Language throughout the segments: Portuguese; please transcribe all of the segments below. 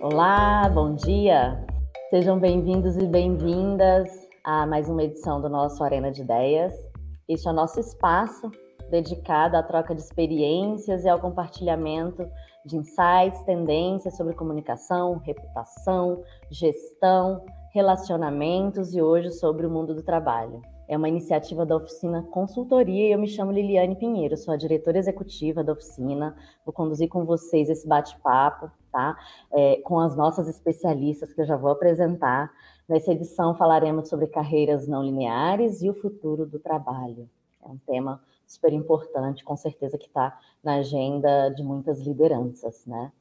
Olá, bom dia. Sejam bem-vindos e bem-vindas a mais uma edição do nosso Arena de Ideias. Este é o nosso espaço dedicado à troca de experiências e ao compartilhamento de insights, tendências sobre comunicação, reputação, gestão, relacionamentos e hoje sobre o mundo do trabalho. É uma iniciativa da oficina Consultoria e eu me chamo Liliane Pinheiro, sou a diretora executiva da oficina. Vou conduzir com vocês esse bate-papo, tá? É, com as nossas especialistas que eu já vou apresentar. Nessa edição falaremos sobre carreiras não lineares e o futuro do trabalho. É um tema super importante, com certeza que está na agenda de muitas lideranças, né?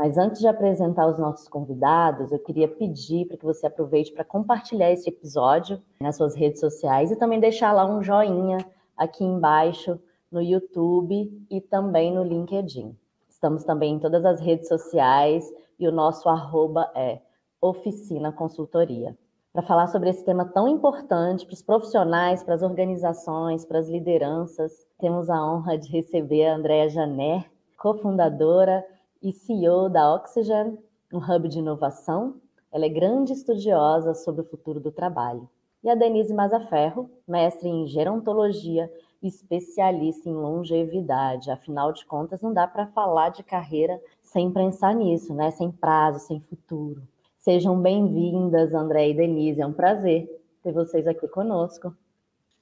Mas antes de apresentar os nossos convidados, eu queria pedir para que você aproveite para compartilhar esse episódio nas suas redes sociais e também deixar lá um joinha aqui embaixo no YouTube e também no LinkedIn. Estamos também em todas as redes sociais e o nosso arroba é Oficina Consultoria. Para falar sobre esse tema tão importante para os profissionais, para as organizações, para as lideranças, temos a honra de receber a Andréa Janer, cofundadora e CEO da Oxygen, um hub de inovação. Ela é grande estudiosa sobre o futuro do trabalho. E a Denise Mazaferro, mestre em gerontologia e especialista em longevidade. Afinal de contas, não dá para falar de carreira sem pensar nisso, né? Sem prazo, sem futuro. Sejam bem-vindas, André e Denise. É um prazer ter vocês aqui conosco.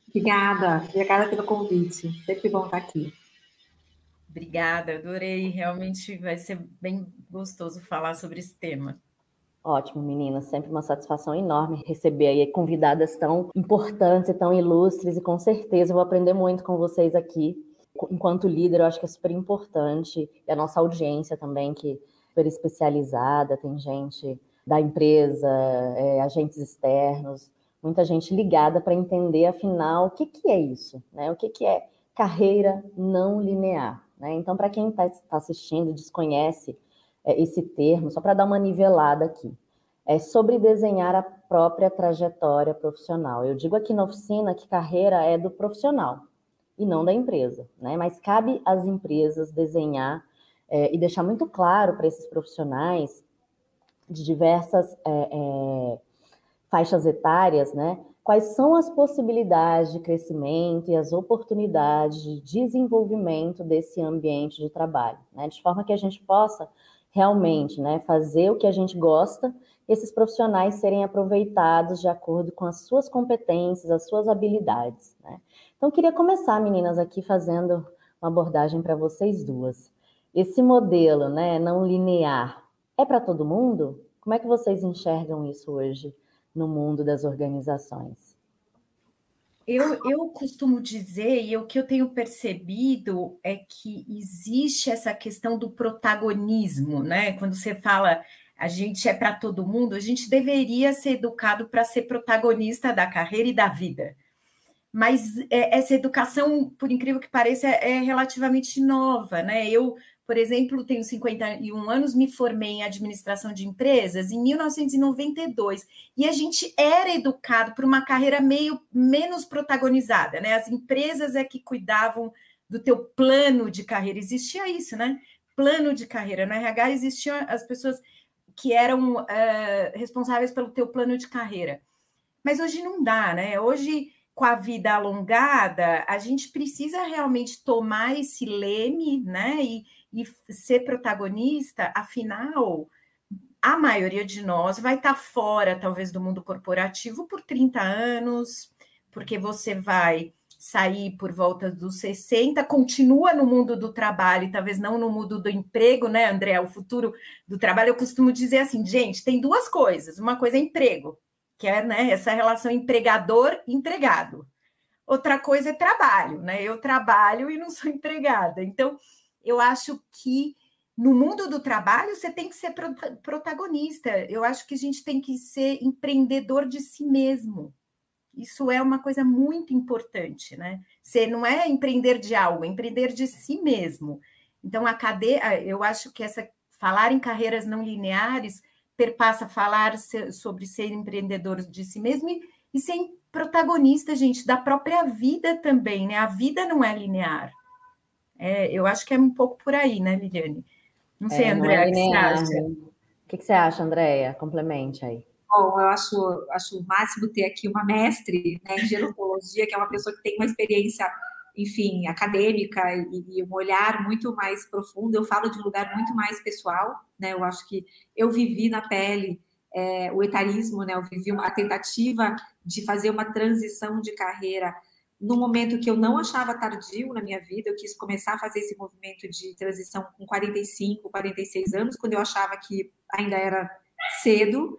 Obrigada, obrigada pelo convite. Sempre bom estar aqui. Obrigada, adorei. Realmente vai ser bem gostoso falar sobre esse tema. Ótimo, meninas. Sempre uma satisfação enorme receber aí convidadas tão importantes e tão ilustres, e com certeza vou aprender muito com vocês aqui. Enquanto líder, eu acho que é super importante, e a nossa audiência também, que é super especializada, tem gente da empresa, é, agentes externos, muita gente ligada para entender, afinal, o que, que é isso, né? O que, que é carreira não linear. Né? Então, para quem está tá assistindo, desconhece é, esse termo, só para dar uma nivelada aqui, é sobre desenhar a própria trajetória profissional. Eu digo aqui na oficina que carreira é do profissional e não da empresa, né? mas cabe às empresas desenhar é, e deixar muito claro para esses profissionais de diversas é, é faixas etárias, né? Quais são as possibilidades de crescimento e as oportunidades de desenvolvimento desse ambiente de trabalho, né? de forma que a gente possa realmente né, fazer o que a gente gosta, esses profissionais serem aproveitados de acordo com as suas competências, as suas habilidades. Né? Então, queria começar, meninas, aqui fazendo uma abordagem para vocês duas. Esse modelo né, não linear é para todo mundo? Como é que vocês enxergam isso hoje? No mundo das organizações? Eu, eu costumo dizer, e o que eu tenho percebido é que existe essa questão do protagonismo, né? Quando você fala a gente é para todo mundo, a gente deveria ser educado para ser protagonista da carreira e da vida. Mas é, essa educação, por incrível que pareça, é relativamente nova, né? Eu por exemplo, tenho 51 anos, me formei em administração de empresas em 1992 e a gente era educado por uma carreira meio menos protagonizada, né? As empresas é que cuidavam do teu plano de carreira. Existia isso, né? Plano de carreira. No RH existiam as pessoas que eram uh, responsáveis pelo teu plano de carreira. Mas hoje não dá, né? Hoje com a vida alongada, a gente precisa realmente tomar esse leme, né? E, e ser protagonista, afinal, a maioria de nós vai estar tá fora, talvez, do mundo corporativo por 30 anos, porque você vai sair por volta dos 60, continua no mundo do trabalho, talvez não no mundo do emprego, né, André? O futuro do trabalho, eu costumo dizer assim, gente, tem duas coisas. Uma coisa é emprego, que é né, essa relação empregador-empregado. Outra coisa é trabalho, né? Eu trabalho e não sou empregada. Então, eu acho que no mundo do trabalho você tem que ser protagonista. Eu acho que a gente tem que ser empreendedor de si mesmo. Isso é uma coisa muito importante, né? Você não é empreender de algo, é empreender de si mesmo. Então, a cadeia, eu acho que essa falar em carreiras não lineares perpassa falar sobre ser empreendedor de si mesmo e, e ser protagonista, gente, da própria vida também, né? A vida não é linear. É, eu acho que é um pouco por aí, né, Liliane? Não sei, é, é linear, O que, que você acha, Andréia? Complemente aí. Bom, eu acho, acho o máximo ter aqui uma mestre né, em gerontologia, que é uma pessoa que tem uma experiência, enfim, acadêmica e, e, um olhar muito mais profundo. Eu falo de um lugar muito mais pessoal, né? Eu acho que eu vivi na pele é, o etarismo, né? Eu vivi a tentativa de fazer uma transição de carreira no momento que eu não achava tardio na minha vida, eu quis começar a fazer esse movimento de transição com 45, 46 anos, quando eu achava que ainda era cedo,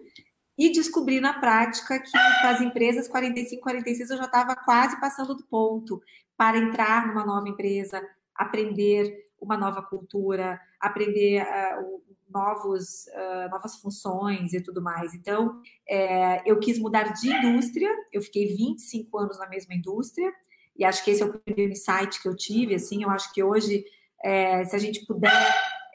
e descobri na prática que para as empresas 45, 46 eu já estava quase passando do ponto. Para entrar numa nova empresa, aprender uma nova cultura, aprender uh, novos, uh, novas funções e tudo mais. Então, é, eu quis mudar de indústria, eu fiquei 25 anos na mesma indústria, e acho que esse é o primeiro insight que eu tive, assim, eu acho que hoje, é, se a gente puder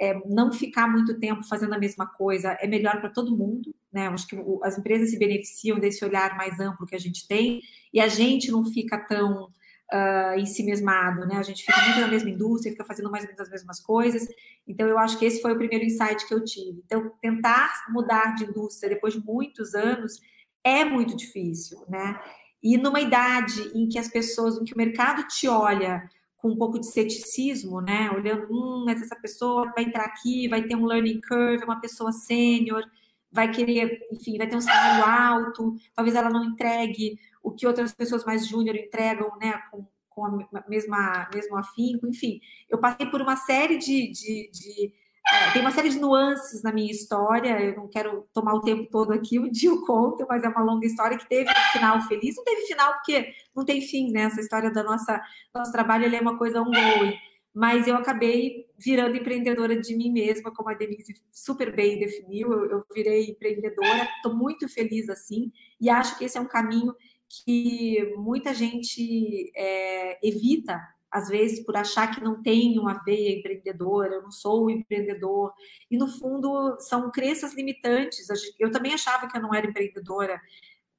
é, não ficar muito tempo fazendo a mesma coisa, é melhor para todo mundo, né? Eu acho que as empresas se beneficiam desse olhar mais amplo que a gente tem, e a gente não fica tão uh, em si mesmado, né? A gente fica muito na mesma indústria, fica fazendo mais ou menos as mesmas coisas. Então, eu acho que esse foi o primeiro insight que eu tive. Então, tentar mudar de indústria depois de muitos anos é muito difícil, né? E numa idade em que as pessoas, em que o mercado te olha com um pouco de ceticismo, né? Olhando, hum, mas essa pessoa vai entrar aqui, vai ter um learning curve, é uma pessoa sênior, vai querer, enfim, vai ter um salário alto, talvez ela não entregue o que outras pessoas mais júnior entregam, né, com, com a mesma mesmo afinco, enfim. Eu passei por uma série de, de, de é, tem uma série de nuances na minha história, eu não quero tomar o tempo todo aqui, um dia eu conto, mas é uma longa história que teve um final feliz, não teve final porque não tem fim, né, essa história nossa nosso trabalho, é uma coisa ongoing, mas eu acabei virando empreendedora de mim mesma, como a Denise super bem definiu, eu, eu virei empreendedora, estou muito feliz assim, e acho que esse é um caminho que muita gente é, evita, às vezes, por achar que não tem uma veia empreendedora, eu não sou um empreendedor. E, no fundo, são crenças limitantes. Eu também achava que eu não era empreendedora.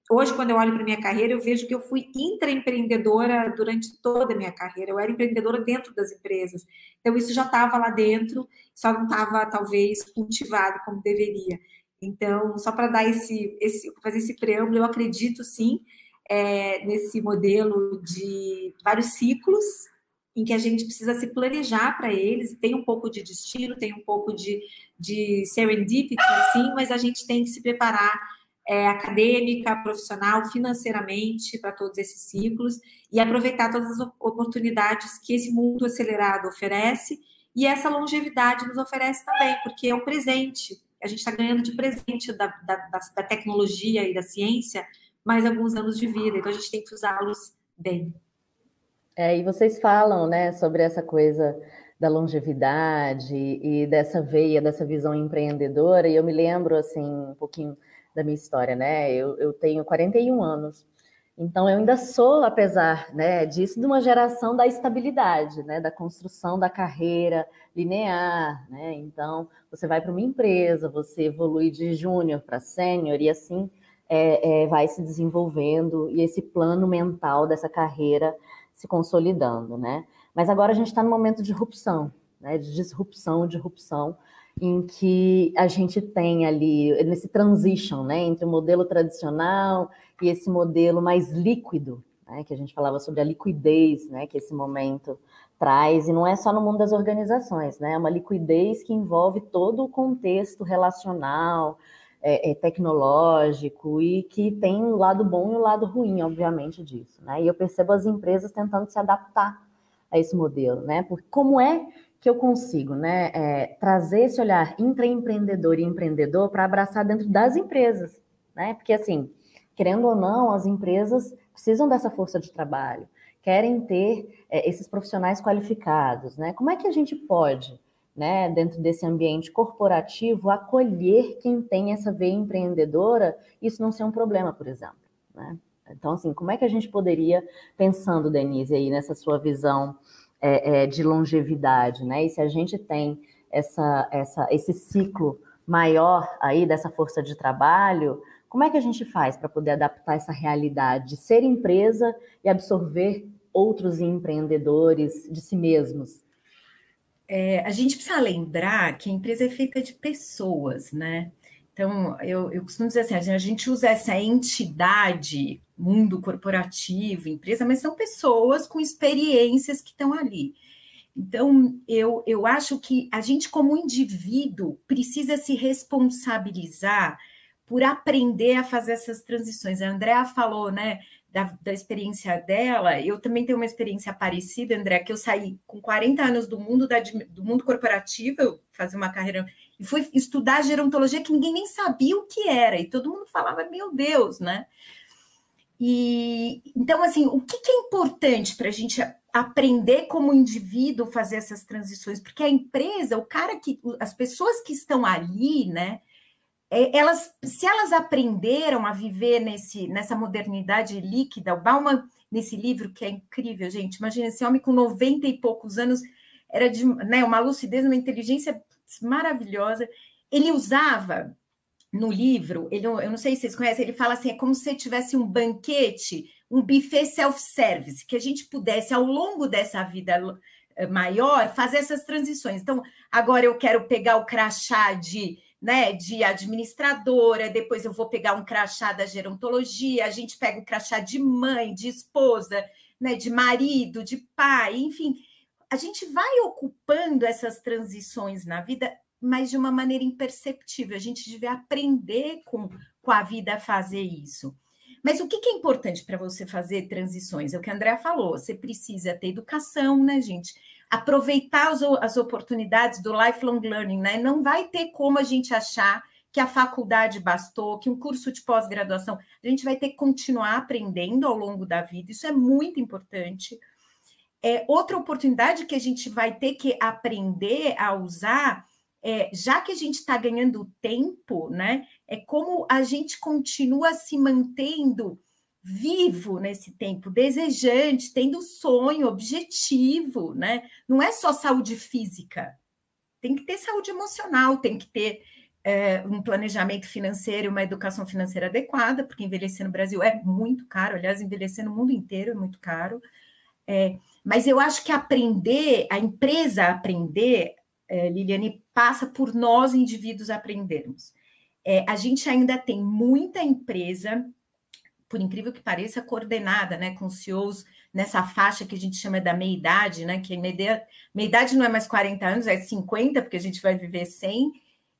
Hoje, quando eu olho para minha carreira, eu vejo que eu fui intraempreendedora durante toda a minha carreira. Eu era empreendedora dentro das empresas. Então, isso já estava lá dentro, só não estava, talvez, cultivado como deveria. Então, só para dar esse, esse, fazer esse preâmbulo, eu acredito sim é, nesse modelo de vários ciclos em que a gente precisa se planejar para eles, tem um pouco de destino, tem um pouco de, de serendipity, sim, mas a gente tem que se preparar é, acadêmica, profissional, financeiramente para todos esses ciclos e aproveitar todas as oportunidades que esse mundo acelerado oferece e essa longevidade nos oferece também, porque é um presente. A gente está ganhando de presente da, da, da tecnologia e da ciência mais alguns anos de vida, então a gente tem que usá-los bem. É, e vocês falam, né, sobre essa coisa da longevidade e dessa veia, dessa visão empreendedora, e eu me lembro, assim, um pouquinho da minha história, né, eu, eu tenho 41 anos, então eu ainda sou, apesar né, disso, de uma geração da estabilidade, né, da construção da carreira linear, né, então você vai para uma empresa, você evolui de júnior para sênior e assim é, é, vai se desenvolvendo e esse plano mental dessa carreira se consolidando, né? Mas agora a gente está no momento de rupção, né? De disrupção, de rupção, em que a gente tem ali nesse transition, né? Entre o modelo tradicional e esse modelo mais líquido, né? Que a gente falava sobre a liquidez, né? Que esse momento traz, e não é só no mundo das organizações, né? É uma liquidez que envolve todo o contexto relacional, é, é, tecnológico e que tem o lado bom e o lado ruim, obviamente, disso. Né? E eu percebo as empresas tentando se adaptar a esse modelo, né? Porque como é que eu consigo né, é, trazer esse olhar intraempreendedor e empreendedor para abraçar dentro das empresas, né? Porque assim, querendo ou não, as empresas precisam dessa força de trabalho, querem ter é, esses profissionais qualificados, né? Como é que a gente pode né, dentro desse ambiente corporativo, acolher quem tem essa veia empreendedora, isso não ser um problema, por exemplo. Né? Então, assim, como é que a gente poderia, pensando, Denise, aí nessa sua visão é, é, de longevidade, né? E se a gente tem essa, essa, esse ciclo maior aí dessa força de trabalho, como é que a gente faz para poder adaptar essa realidade de ser empresa e absorver outros empreendedores de si mesmos? É, a gente precisa lembrar que a empresa é feita de pessoas, né? Então, eu, eu costumo dizer assim, a gente usa essa entidade, mundo corporativo, empresa, mas são pessoas com experiências que estão ali. Então, eu, eu acho que a gente, como indivíduo, precisa se responsabilizar por aprender a fazer essas transições. A Andrea falou, né, da, da, experiência dela, eu também tenho uma experiência parecida, André, que eu saí com 40 anos do mundo da, do mundo corporativo, eu fazia uma carreira e fui estudar gerontologia que ninguém nem sabia o que era, e todo mundo falava, meu Deus, né? E então, assim, o que, que é importante para a gente aprender como indivíduo fazer essas transições? Porque a empresa, o cara que, as pessoas que estão ali, né? É, elas, se elas aprenderam a viver nesse, nessa modernidade líquida, o Bauman, nesse livro que é incrível, gente, imagina esse homem com 90 e poucos anos, era de né, uma lucidez, uma inteligência maravilhosa. Ele usava no livro, ele, eu não sei se vocês conhecem, ele fala assim: é como se tivesse um banquete, um buffet self-service, que a gente pudesse, ao longo dessa vida eh, maior, fazer essas transições. Então, agora eu quero pegar o crachá de, né, de administradora, depois eu vou pegar um crachá da gerontologia, a gente pega o crachá de mãe, de esposa, né, de marido, de pai, enfim. A gente vai ocupando essas transições na vida mas de uma maneira imperceptível. A gente deve aprender com, com a vida a fazer isso. Mas o que, que é importante para você fazer transições? É o que a Andrea falou: você precisa ter educação, né, gente? Aproveitar as, as oportunidades do lifelong learning, né? Não vai ter como a gente achar que a faculdade bastou, que um curso de pós-graduação. A gente vai ter que continuar aprendendo ao longo da vida, isso é muito importante. É, outra oportunidade que a gente vai ter que aprender a usar é, já que a gente está ganhando tempo, né? É como a gente continua se mantendo vivo nesse tempo, desejante, tendo sonho, objetivo, né? Não é só saúde física, tem que ter saúde emocional, tem que ter é, um planejamento financeiro, uma educação financeira adequada, porque envelhecer no Brasil é muito caro, aliás, envelhecer no mundo inteiro é muito caro. É, mas eu acho que aprender, a empresa aprender, é, Liliane, passa por nós, indivíduos, aprendermos. É, a gente ainda tem muita empresa, por incrível que pareça, coordenada, né, com CEOs nessa faixa que a gente chama da meia-idade, né, que meia-idade não é mais 40 anos, é 50, porque a gente vai viver 100,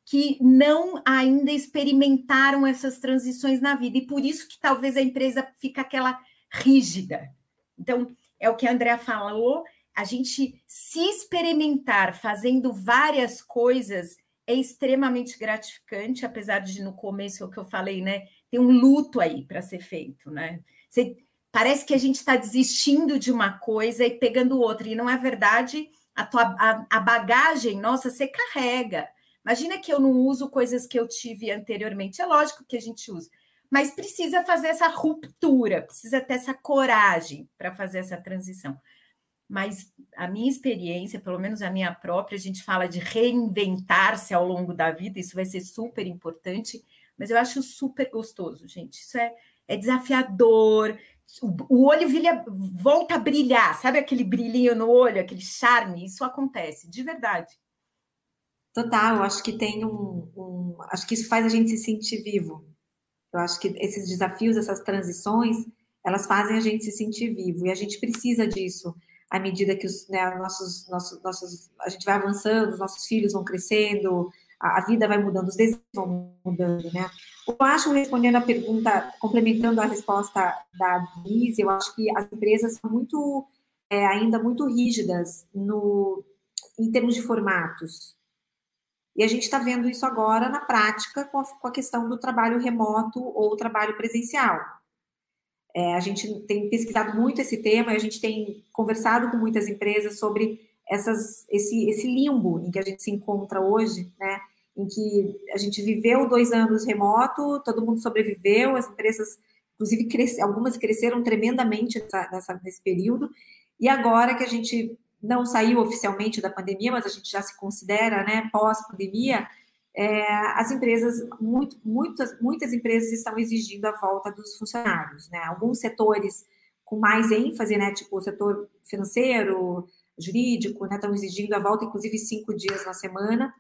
que não ainda experimentaram essas transições na vida, e por isso que talvez a empresa fica aquela rígida. Então, é o que a Andrea falou, a gente se experimentar fazendo várias coisas é extremamente gratificante, apesar de no começo é o que eu falei, né? Tem um luto aí para ser feito, né? Você, parece que a gente está desistindo de uma coisa e pegando outra, e não é verdade. A, tua, a, a bagagem, nossa, você carrega. Imagina que eu não uso coisas que eu tive anteriormente. É lógico que a gente usa, mas precisa fazer essa ruptura, precisa ter essa coragem para fazer essa transição mas a minha experiência, pelo menos a minha própria, a gente fala de reinventar-se ao longo da vida, isso vai ser super importante, mas eu acho super gostoso, gente. Isso é, é desafiador, o, o olho vilha, volta a brilhar, sabe aquele brilhinho no olho, aquele charme? Isso acontece, de verdade. Total, acho que tem um, um. Acho que isso faz a gente se sentir vivo. Eu acho que esses desafios, essas transições, elas fazem a gente se sentir vivo, e a gente precisa disso à medida que os né, nossos, nossos, nossos, a gente vai avançando, os nossos filhos vão crescendo, a, vida vai mudando, os desejos vão mudando, né? Eu acho, respondendo a pergunta, complementando a resposta da Liz, eu acho que as empresas são muito, é, ainda muito rígidas no, em termos de formatos. E a gente está vendo isso agora na prática com a, com a questão do trabalho remoto ou trabalho presencial. É, a gente tem pesquisado muito esse tema a gente tem conversado com muitas empresas sobre essas, esse, esse limbo em que a gente se encontra hoje, né? Em que a gente viveu dois anos remoto, todo mundo sobreviveu, as empresas, inclusive, algumas cresceram tremendamente nessa, nessa, nesse período, e agora que a gente não saiu oficialmente da pandemia, mas a gente já se considera, né, pós-pandemia, é, as empresas, muito, muitas, muitas empresas estão exigindo a volta dos funcionários, né? Alguns setores com mais ênfase, né? Tipo o setor financeiro, jurídico, né? Estão exigindo a volta, inclusive cinco dias na semana.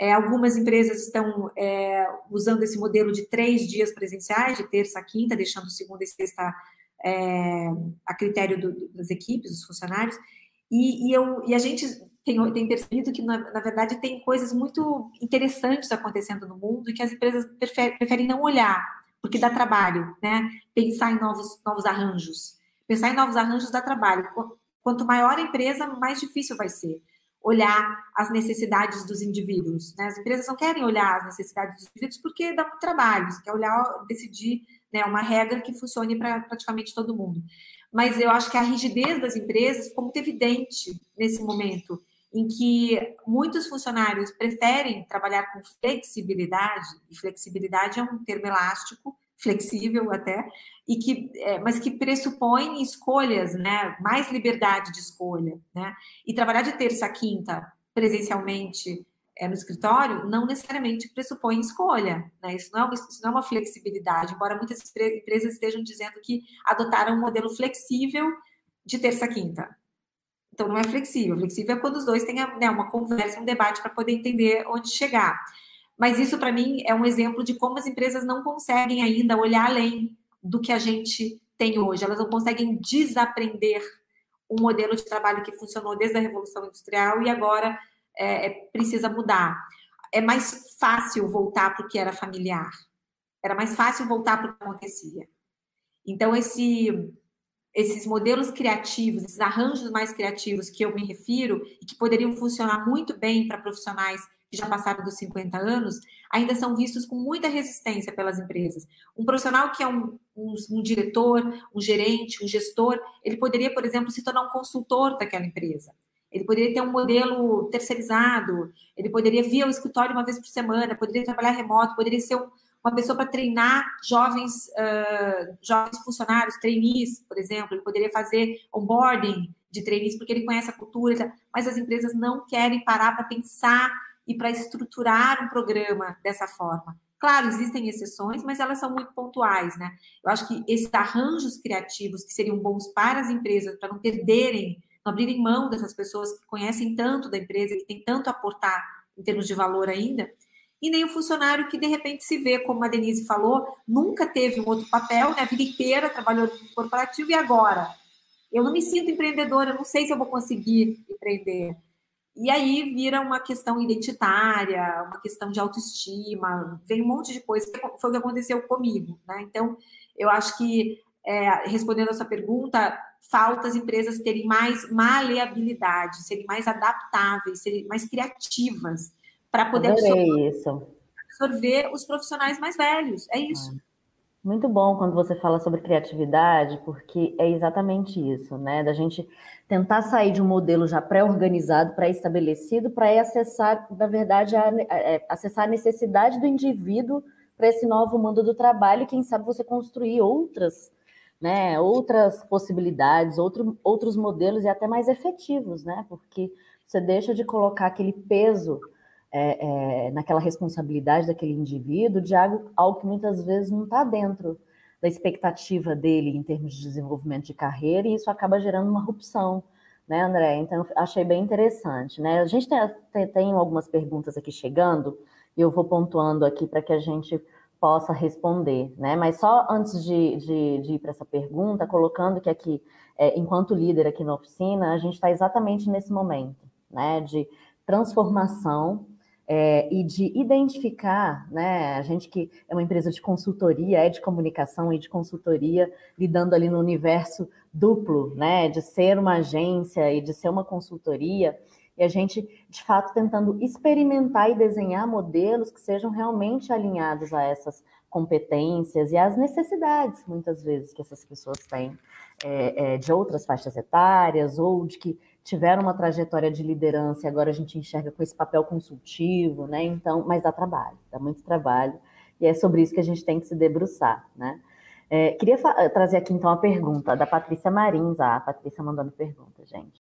É, algumas empresas estão é, usando esse modelo de três dias presenciais, de terça a quinta, deixando segunda e sexta é, a critério do, das equipes, dos funcionários. E, e, eu, e a gente tem, tem percebido que, na, na, verdade, tem coisas muito interessantes acontecendo no mundo e que as empresas preferem, preferem não olhar, porque dá trabalho, né? Pensar em novos, novos arranjos. Pensar em novos arranjos dá trabalho. Quanto maior a empresa, mais difícil vai ser olhar as necessidades dos indivíduos. Né? As empresas não querem olhar as necessidades dos indivíduos porque dá muito trabalho. Você quer olhar, decidir né, uma regra que funcione para praticamente todo mundo. Mas eu acho que a rigidez das empresas ficou muito evidente nesse momento em que muitos funcionários preferem trabalhar com flexibilidade, e flexibilidade é um termo elástico, flexível até, e que, é, mas que pressupõe escolhas, né, mais liberdade de escolha, né, e trabalhar de terça a quinta presencialmente é, no escritório não necessariamente pressupõe escolha, né, isso não, é uma, isso não é uma flexibilidade, embora muitas empresas estejam dizendo que adotaram um modelo flexível de terça a quinta, então, não é flexível. Flexível é quando os dois têm né, uma conversa, um debate para poder entender onde chegar. Mas isso, para mim, é um exemplo de como as empresas não conseguem ainda olhar além do que a gente tem hoje. Elas não conseguem desaprender um modelo de trabalho que funcionou desde a Revolução Industrial e agora é, é precisa mudar. É mais fácil voltar para o que era familiar. Era mais fácil voltar para o que acontecia. Então, esse esses modelos criativos, esses arranjos mais criativos que eu me refiro e que poderiam funcionar muito bem para profissionais que já passaram dos 50 anos, ainda são vistos com muita resistência pelas empresas. Um profissional que é um, um, um diretor, um gerente, um gestor, ele poderia, por exemplo, se tornar um consultor daquela empresa. Ele poderia ter um modelo terceirizado, ele poderia vir ao escritório uma vez por semana, poderia trabalhar remoto, poderia ser um, uma pessoa para treinar jovens, uh, jovens funcionários, trainees, por exemplo, ele poderia fazer onboarding de trainees porque ele conhece a cultura, mas as empresas não querem parar para pensar e para estruturar um programa dessa forma. Claro, existem exceções, mas elas são muito pontuais, né? Eu acho que esses arranjos criativos que seriam bons para as empresas, para não perderem, não abrirem mão dessas pessoas que conhecem tanto da empresa, que têm tanto a aportar em termos de valor ainda, e nem o funcionário que de repente se vê, como a Denise falou, nunca teve um outro papel, né? a vida inteira trabalhou no corporativo e agora? Eu não me sinto empreendedora, não sei se eu vou conseguir empreender. E aí vira uma questão identitária, uma questão de autoestima, vem um monte de coisa que foi o que aconteceu comigo, né? Então, eu acho que, é, respondendo a sua pergunta, falta as empresas terem mais maleabilidade, serem mais adaptáveis, serem mais criativas para poder absorver, isso. absorver os profissionais mais velhos. É isso. É. Muito bom quando você fala sobre criatividade, porque é exatamente isso, né? Da gente tentar sair de um modelo já pré-organizado, pré-estabelecido, para acessar, na verdade, a, é, acessar a necessidade do indivíduo para esse novo mundo do trabalho e, quem sabe, você construir outras, né, outras possibilidades, outro, outros modelos e até mais efetivos, né? Porque você deixa de colocar aquele peso é, é, naquela responsabilidade daquele indivíduo de algo, algo que muitas vezes não está dentro da expectativa dele em termos de desenvolvimento de carreira, e isso acaba gerando uma rupção, né, André? Então, achei bem interessante, né? A gente tem, tem, tem algumas perguntas aqui chegando, e eu vou pontuando aqui para que a gente possa responder, né? Mas só antes de, de, de ir para essa pergunta, colocando que aqui, é, enquanto líder aqui na oficina, a gente está exatamente nesse momento, né? De transformação é, e de identificar, né, a gente que é uma empresa de consultoria, é de comunicação e de consultoria, lidando ali no universo duplo, né, de ser uma agência e de ser uma consultoria, e a gente, de fato, tentando experimentar e desenhar modelos que sejam realmente alinhados a essas competências e às necessidades, muitas vezes, que essas pessoas têm é, é, de outras faixas etárias ou de que tiveram uma trajetória de liderança e agora a gente enxerga com esse papel consultivo, né? Então, mas dá trabalho, dá muito trabalho, e é sobre isso que a gente tem que se debruçar, né? É, queria trazer aqui então uma pergunta da Patrícia Marins, ah, a Patrícia mandando pergunta, gente.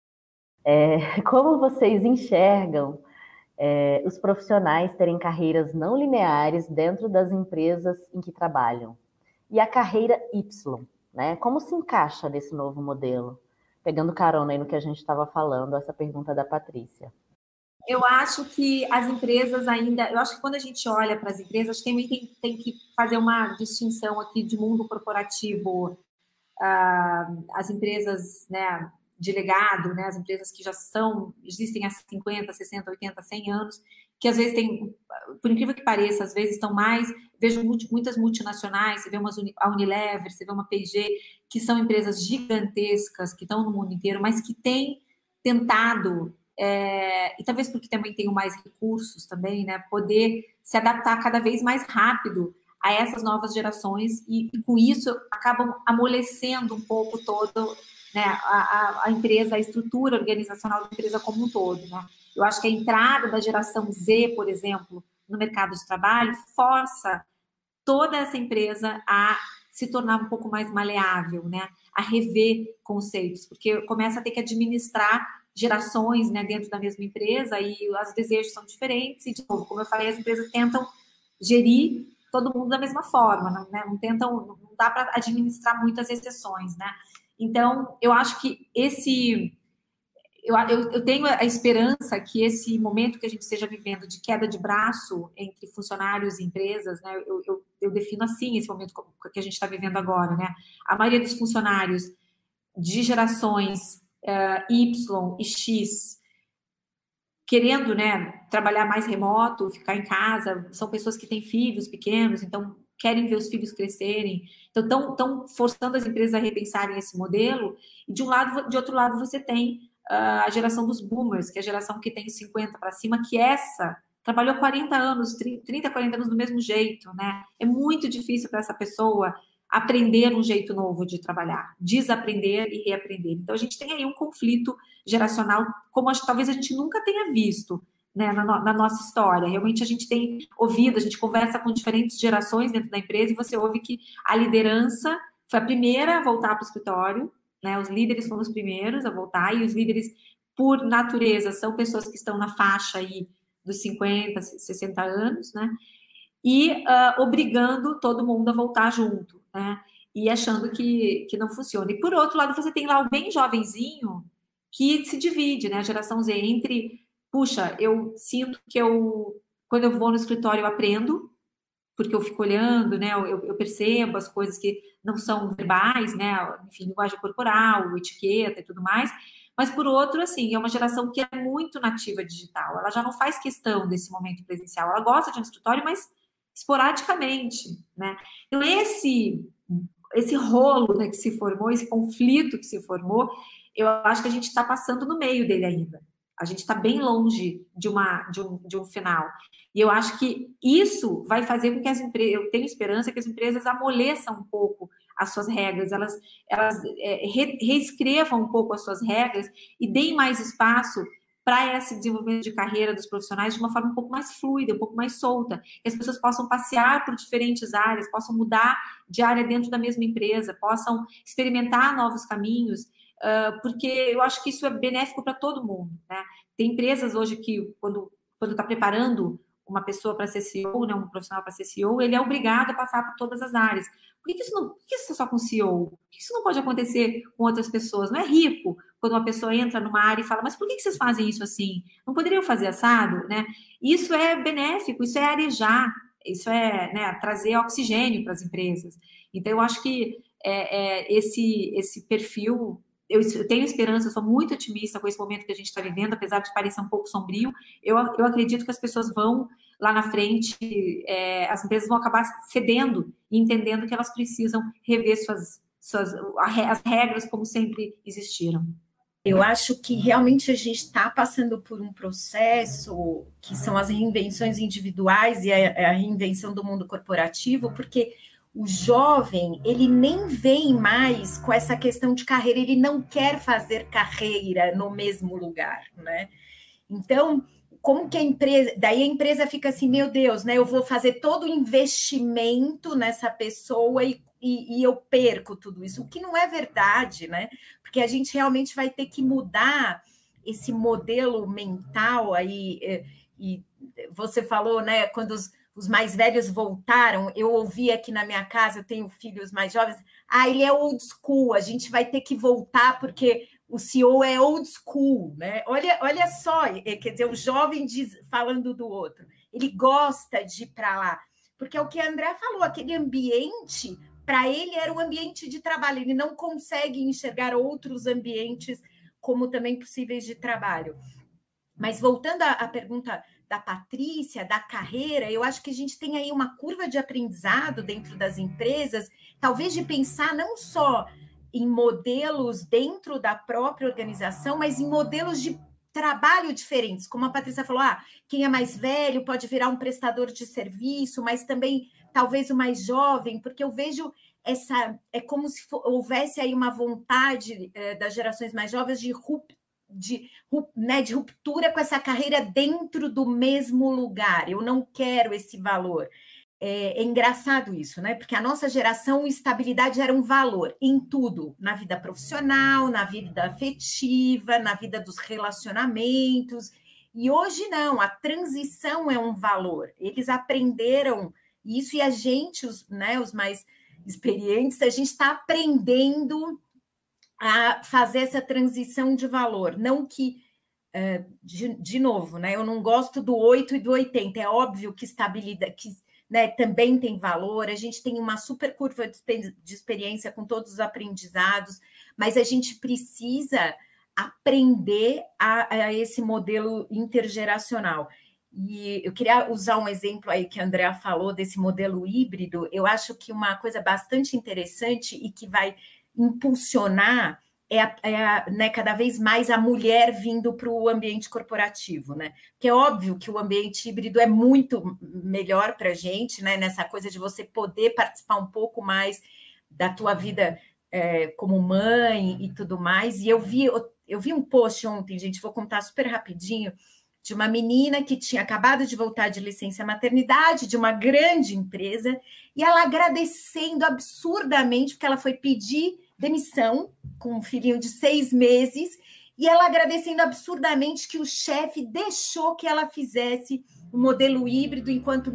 É, como vocês enxergam é, os profissionais terem carreiras não lineares dentro das empresas em que trabalham? E a carreira Y, né? Como se encaixa nesse novo modelo? Pegando carona aí no que a gente estava falando, essa pergunta da Patrícia. eu acho que as empresas ainda, eu acho que quando a gente olha para as empresas, tem, tem, tem que fazer uma distinção aqui de mundo corporativo. Uh, as empresas, né, de legado, né, as empresas que já são, existem há 50, 60, 80, 100 anos, que às vezes tem, por incrível que pareça, às vezes estão mais, vejo muitas multinacionais, você vê umas, a Unilever, você vê uma P&G, que são empresas gigantescas, que estão no mundo inteiro, mas que têm tentado, é, e talvez porque também tenham mais recursos também, né, poder se adaptar cada vez mais rápido a essas novas gerações e, e com isso acabam amolecendo um pouco todo né, a, a, empresa, a estrutura organizacional da empresa como um todo. Né? Eu acho que a entrada da geração Z, por exemplo, no mercado de trabalho, força toda essa empresa a se tornar um pouco mais maleável, né? a rever conceitos, porque começa a ter que administrar gerações né, dentro da mesma empresa e os desejos são diferentes. E, de novo, como eu falei, as empresas tentam gerir todo mundo da mesma forma, não, né? não tentam, não dá para administrar muitas exceções, né? Então, eu acho que esse. Eu, eu, eu, tenho a esperança que esse momento que a gente esteja vivendo de queda de braço entre funcionários e empresas, né, eu, eu, eu defino assim esse momento que a gente está vivendo agora, né? A maioria dos funcionários de gerações uh, Y e X querendo, né, trabalhar mais remoto, ficar em casa, são pessoas que têm filhos pequenos, então querem ver os filhos crescerem. Então, estão forçando as empresas a repensarem esse modelo. E de um lado, de outro lado, você tem a geração dos boomers, que é a geração que tem 50 para cima, que essa trabalhou 40 anos, 30, 40 anos do mesmo jeito, né? É muito difícil para essa pessoa aprender um jeito novo de trabalhar, desaprender e reaprender. Então, a gente tem aí um conflito geracional, como talvez a gente nunca tenha visto né, na, na, nossa história. Realmente a gente tem ouvido, a gente conversa com diferentes gerações dentro da empresa e você ouve que a liderança foi a primeira a voltar para o escritório, né, os líderes foram os primeiros a voltar e os líderes, por natureza, são pessoas que estão na faixa aí dos 50, 60 anos, né, e uh, obrigando todo mundo a voltar junto, né, e achando que, que não funciona. E por outro lado, você tem lá o bem jovenzinho que se divide, né, a geração Z, entre puxa, eu sinto que eu, quando eu vou no escritório, eu aprendo, porque eu fico olhando, né, eu, eu percebo as coisas que não são verbais, né, enfim, linguagem corporal, etiqueta e tudo mais, mas por outro, assim, é uma geração que é muito nativa digital, ela já não faz questão desse momento presencial, ela gosta de um escritório, mas esporadicamente, né, então esse esse rolo né, que se formou, esse conflito que se formou, eu acho que a gente está passando no meio dele ainda, a gente está bem longe de, uma, de, um, de um final. E eu acho que isso vai fazer com que as empresas, eu tenho esperança que as empresas amoleçam um pouco as suas regras, elas, elas é, re, reescrevam um pouco as suas regras e deem mais espaço para esse desenvolvimento de carreira dos profissionais de uma forma um pouco mais fluida, um pouco mais solta, que as pessoas possam passear por diferentes áreas, possam mudar de área dentro da mesma empresa, possam experimentar novos caminhos porque eu acho que isso é benéfico para todo mundo. Né? Tem empresas hoje que, quando está preparando uma pessoa para ser CEO, né, um profissional para ser CEO, ele é obrigado a passar por todas as áreas. Por que, que isso não por que isso é só com CEO? Por que isso não pode acontecer com outras pessoas? Não é rico quando uma pessoa entra numa área e fala, mas por que, que vocês fazem isso assim? Não poderiam fazer assado? Né? Isso é benéfico, isso é arejar, isso é né, trazer oxigênio para as empresas. Então, eu acho que é, é, esse, esse perfil eu tenho esperança, sou muito otimista com esse momento que a gente está vivendo, apesar de parecer um pouco sombrio. Eu, eu acredito que as pessoas vão lá na frente, é, as empresas vão acabar cedendo e entendendo que elas precisam rever suas, suas as regras como sempre existiram. Eu acho que realmente a gente está passando por um processo que são as reinvenções individuais e a, a reinvenção do mundo corporativo, porque o jovem, ele nem vem mais com essa questão de carreira, ele não quer fazer carreira no mesmo lugar, né? Então, como que a empresa, daí a empresa fica assim, meu Deus, né? Eu vou fazer todo o investimento nessa pessoa e, e, e eu perco tudo isso, o que não é verdade, né? Porque a gente realmente vai ter que mudar esse modelo mental aí, e, e você falou, né, quando os os mais velhos voltaram, eu ouvi aqui na minha casa, eu tenho filhos mais jovens, ah, ele é old school, a gente vai ter que voltar porque o CEO é old school, né? Olha, olha só, é, quer dizer, o jovem diz, falando do outro, ele gosta de ir para lá, porque é o que a André falou, aquele ambiente, para ele era um ambiente de trabalho, ele não consegue enxergar outros ambientes como também possíveis de trabalho. Mas voltando à, à pergunta da Patrícia, da carreira, eu acho que a gente tem aí uma curva de aprendizado dentro das empresas, talvez de pensar não só em modelos dentro da própria organização, mas em modelos de trabalho diferentes. Como a Patrícia falou, ah, quem é mais velho pode virar um prestador de serviço, mas também talvez o mais jovem, porque eu vejo essa é como se houvesse aí uma vontade é, das gerações mais jovens de, de, né, de ruptura com essa carreira dentro do mesmo lugar. Eu não quero esse valor. É, é, engraçado isso, né? Porque a nossa geração, estabilidade era um valor em tudo, na vida profissional, na vida afetiva, na vida dos relacionamentos. E hoje não, a transição é um valor. Eles aprenderam isso e a gente, os, né, os mais experientes, a gente está aprendendo a fazer essa transição de valor. Não que, é, de, de novo, né? Eu não gosto do 8 e do 80. É óbvio que estabilidade, que né, também tem valor, a gente tem uma super curva de, de experiência com todos os aprendizados, mas a gente precisa aprender a, a, esse modelo intergeracional. E eu queria usar um exemplo aí que a Andrea falou desse modelo híbrido. Eu acho que uma coisa bastante interessante e que vai impulsionar é, a, é a, né, cada vez mais a mulher vindo para o ambiente corporativo, né? Que é óbvio que o ambiente híbrido é muito melhor para a gente, né? Nessa coisa de você poder participar um pouco mais da tua vida é, como mãe e tudo mais. E eu vi, eu vi um post ontem, gente, vou contar super rapidinho, de uma menina que tinha acabado de voltar de licença maternidade de uma grande empresa e ela agradecendo absurdamente porque ela foi pedir demissão com um filhinho de seis meses e ela agradecendo absurdamente que o chefe deixou que ela fizesse o modelo híbrido enquanto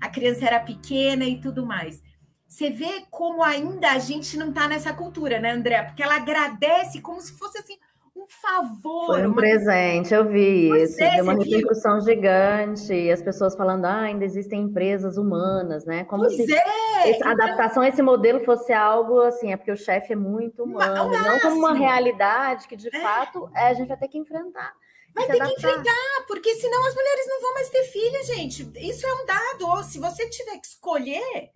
a criança era pequena e tudo mais. Você vê como ainda a gente não está nessa cultura, né, André? Porque ela agradece como se fosse assim um favor. Foi um uma... presente, eu vi pois isso. É, Deu uma repercussão viu? gigante. As pessoas falando, ah, ainda existem empresas humanas, né? Como pois se é, a então... adaptação a esse modelo fosse algo assim, é porque o chefe é muito humano, não, não como uma realidade que, de é. fato, é, a gente vai ter que enfrentar. Vai ter que enfrentar, porque senão as mulheres não vão mais ter filha, gente. Isso é um dado. Se você tiver que escolher,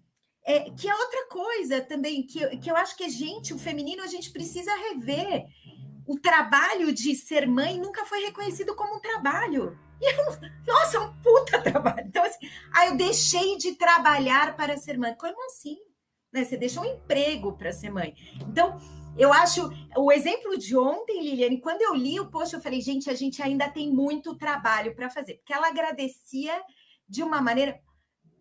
é, que é outra coisa também, que, que eu acho que a gente, o feminino, a gente precisa rever o trabalho de ser mãe nunca foi reconhecido como um trabalho. E eu, nossa, é um puta trabalho. Então, assim, ah, eu deixei de trabalhar para ser mãe. Como assim? Né? Você deixou um emprego para ser mãe. Então, eu acho o exemplo de ontem, Liliane, quando eu li o post, eu falei, gente, a gente ainda tem muito trabalho para fazer, porque ela agradecia de uma maneira.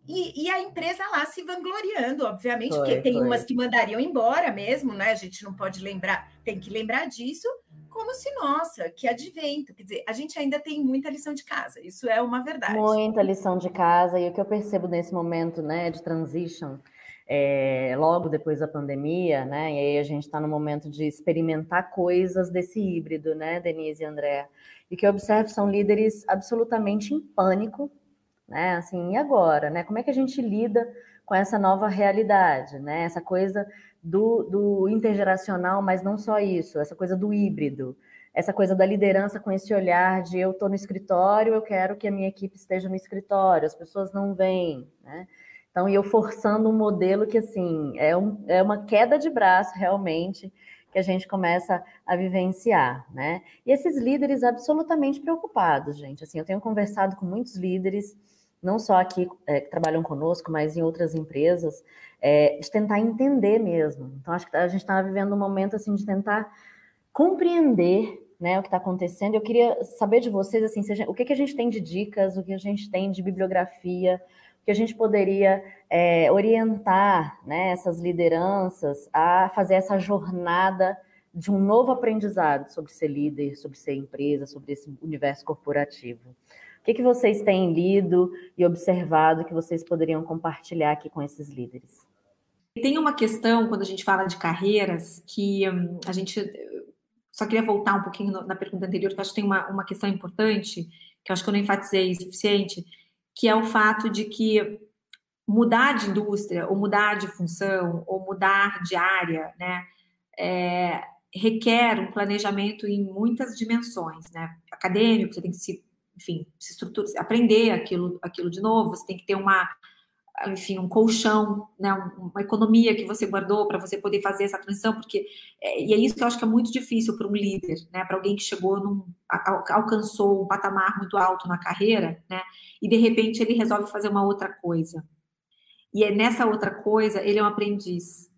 E, e, a empresa lá se vangloriando, obviamente, foi, porque tem foi. umas que mandariam embora mesmo, né? A gente não pode lembrar, tem que lembrar disso, como se, nossa, que advento. Quer dizer, a gente ainda tem muita lição de casa, isso é uma verdade. Muita lição de casa, e o que eu percebo nesse momento né, de transition, é, logo depois da pandemia, né? E aí a gente está no momento de experimentar coisas desse híbrido, né, Denise e André? E que eu observo são líderes absolutamente em pânico né? Assim, e agora, né? Como é que a gente lida com essa nova realidade, né? Essa coisa do, do intergeracional, mas não só isso, essa coisa do híbrido, essa coisa da liderança com esse olhar de eu estou no escritório, eu quero que a minha equipe esteja no escritório, as pessoas não vêm, né? Então, e eu forçando um modelo que, assim, é, um, é uma queda de braço, realmente, que a gente começa a vivenciar, né? E esses líderes absolutamente preocupados, gente. Assim, eu tenho conversado com muitos líderes não só aqui é, que trabalham conosco, mas em outras empresas, é, de tentar entender mesmo. Então, acho que a gente está vivendo um momento assim de tentar compreender né, o que está acontecendo. Eu queria saber de vocês assim, o que, que a gente tem de dicas, o que a gente tem de bibliografia, o que a gente poderia é, orientar né, essas lideranças a fazer essa jornada de um novo aprendizado sobre ser líder, sobre ser empresa, sobre esse universo corporativo que, que vocês têm lido e observado que vocês poderiam compartilhar aqui com esses líderes? Tem uma questão, quando a gente fala de carreiras, que hum, a gente só queria voltar um pouquinho na pergunta anterior, que acho que tem uma, uma questão importante, que acho que eu não enfatizei o suficiente, que é o fato de que mudar de indústria, ou mudar de função, ou mudar de área, né, é, requer um planejamento em muitas dimensões, né? Acadêmico, você tem que se, enfim, se estruturar, aprender aquilo, aquilo de novo, você tem que ter uma, enfim, um colchão, né, uma economia que você guardou para você poder fazer essa transição, porque é, e é isso que eu acho que é muito difícil para um líder, né, para alguém que chegou num alcançou um patamar muito alto na carreira, né, e de repente ele resolve fazer uma outra coisa. E é nessa outra coisa ele é um aprendiz,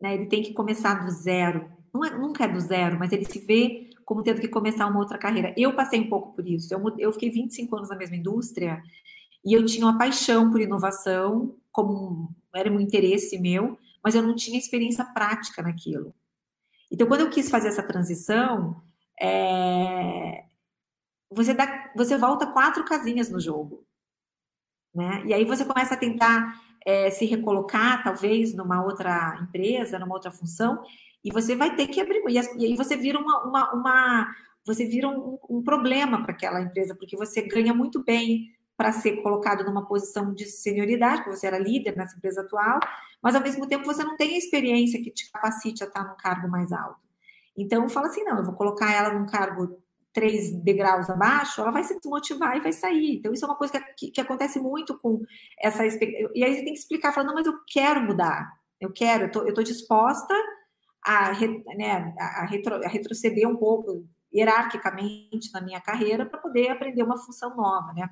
né, ele tem que começar do zero. É, nunca é do zero, mas ele se vê como tendo que começar uma outra carreira. Eu passei um pouco por isso. Eu, eu fiquei 25 anos na mesma indústria e eu tinha uma paixão por inovação, como era um interesse meu, mas eu não tinha experiência prática naquilo. Então, quando eu quis fazer essa transição, é... você, dá, você volta quatro casinhas no jogo. Né? E aí você começa a tentar é, se recolocar, talvez, numa outra empresa, numa outra função, e você vai ter que abrir. E aí você vira uma, uma, uma você vira um, um problema para aquela empresa, porque você ganha muito bem para ser colocado numa posição de senioridade, porque você era líder nessa empresa atual, mas ao mesmo tempo você não tem a experiência que te capacite a estar num cargo mais alto. Então, fala assim: não, eu vou colocar ela num cargo três degraus abaixo, ela vai se desmotivar e vai sair. Então, isso é uma coisa que, que, que acontece muito com essa. E aí você tem que explicar, falando, não, mas eu quero mudar, eu quero, eu tô, estou disposta a, né, a, retro, a retroceder um pouco hierarquicamente na minha carreira para poder aprender uma função nova, né?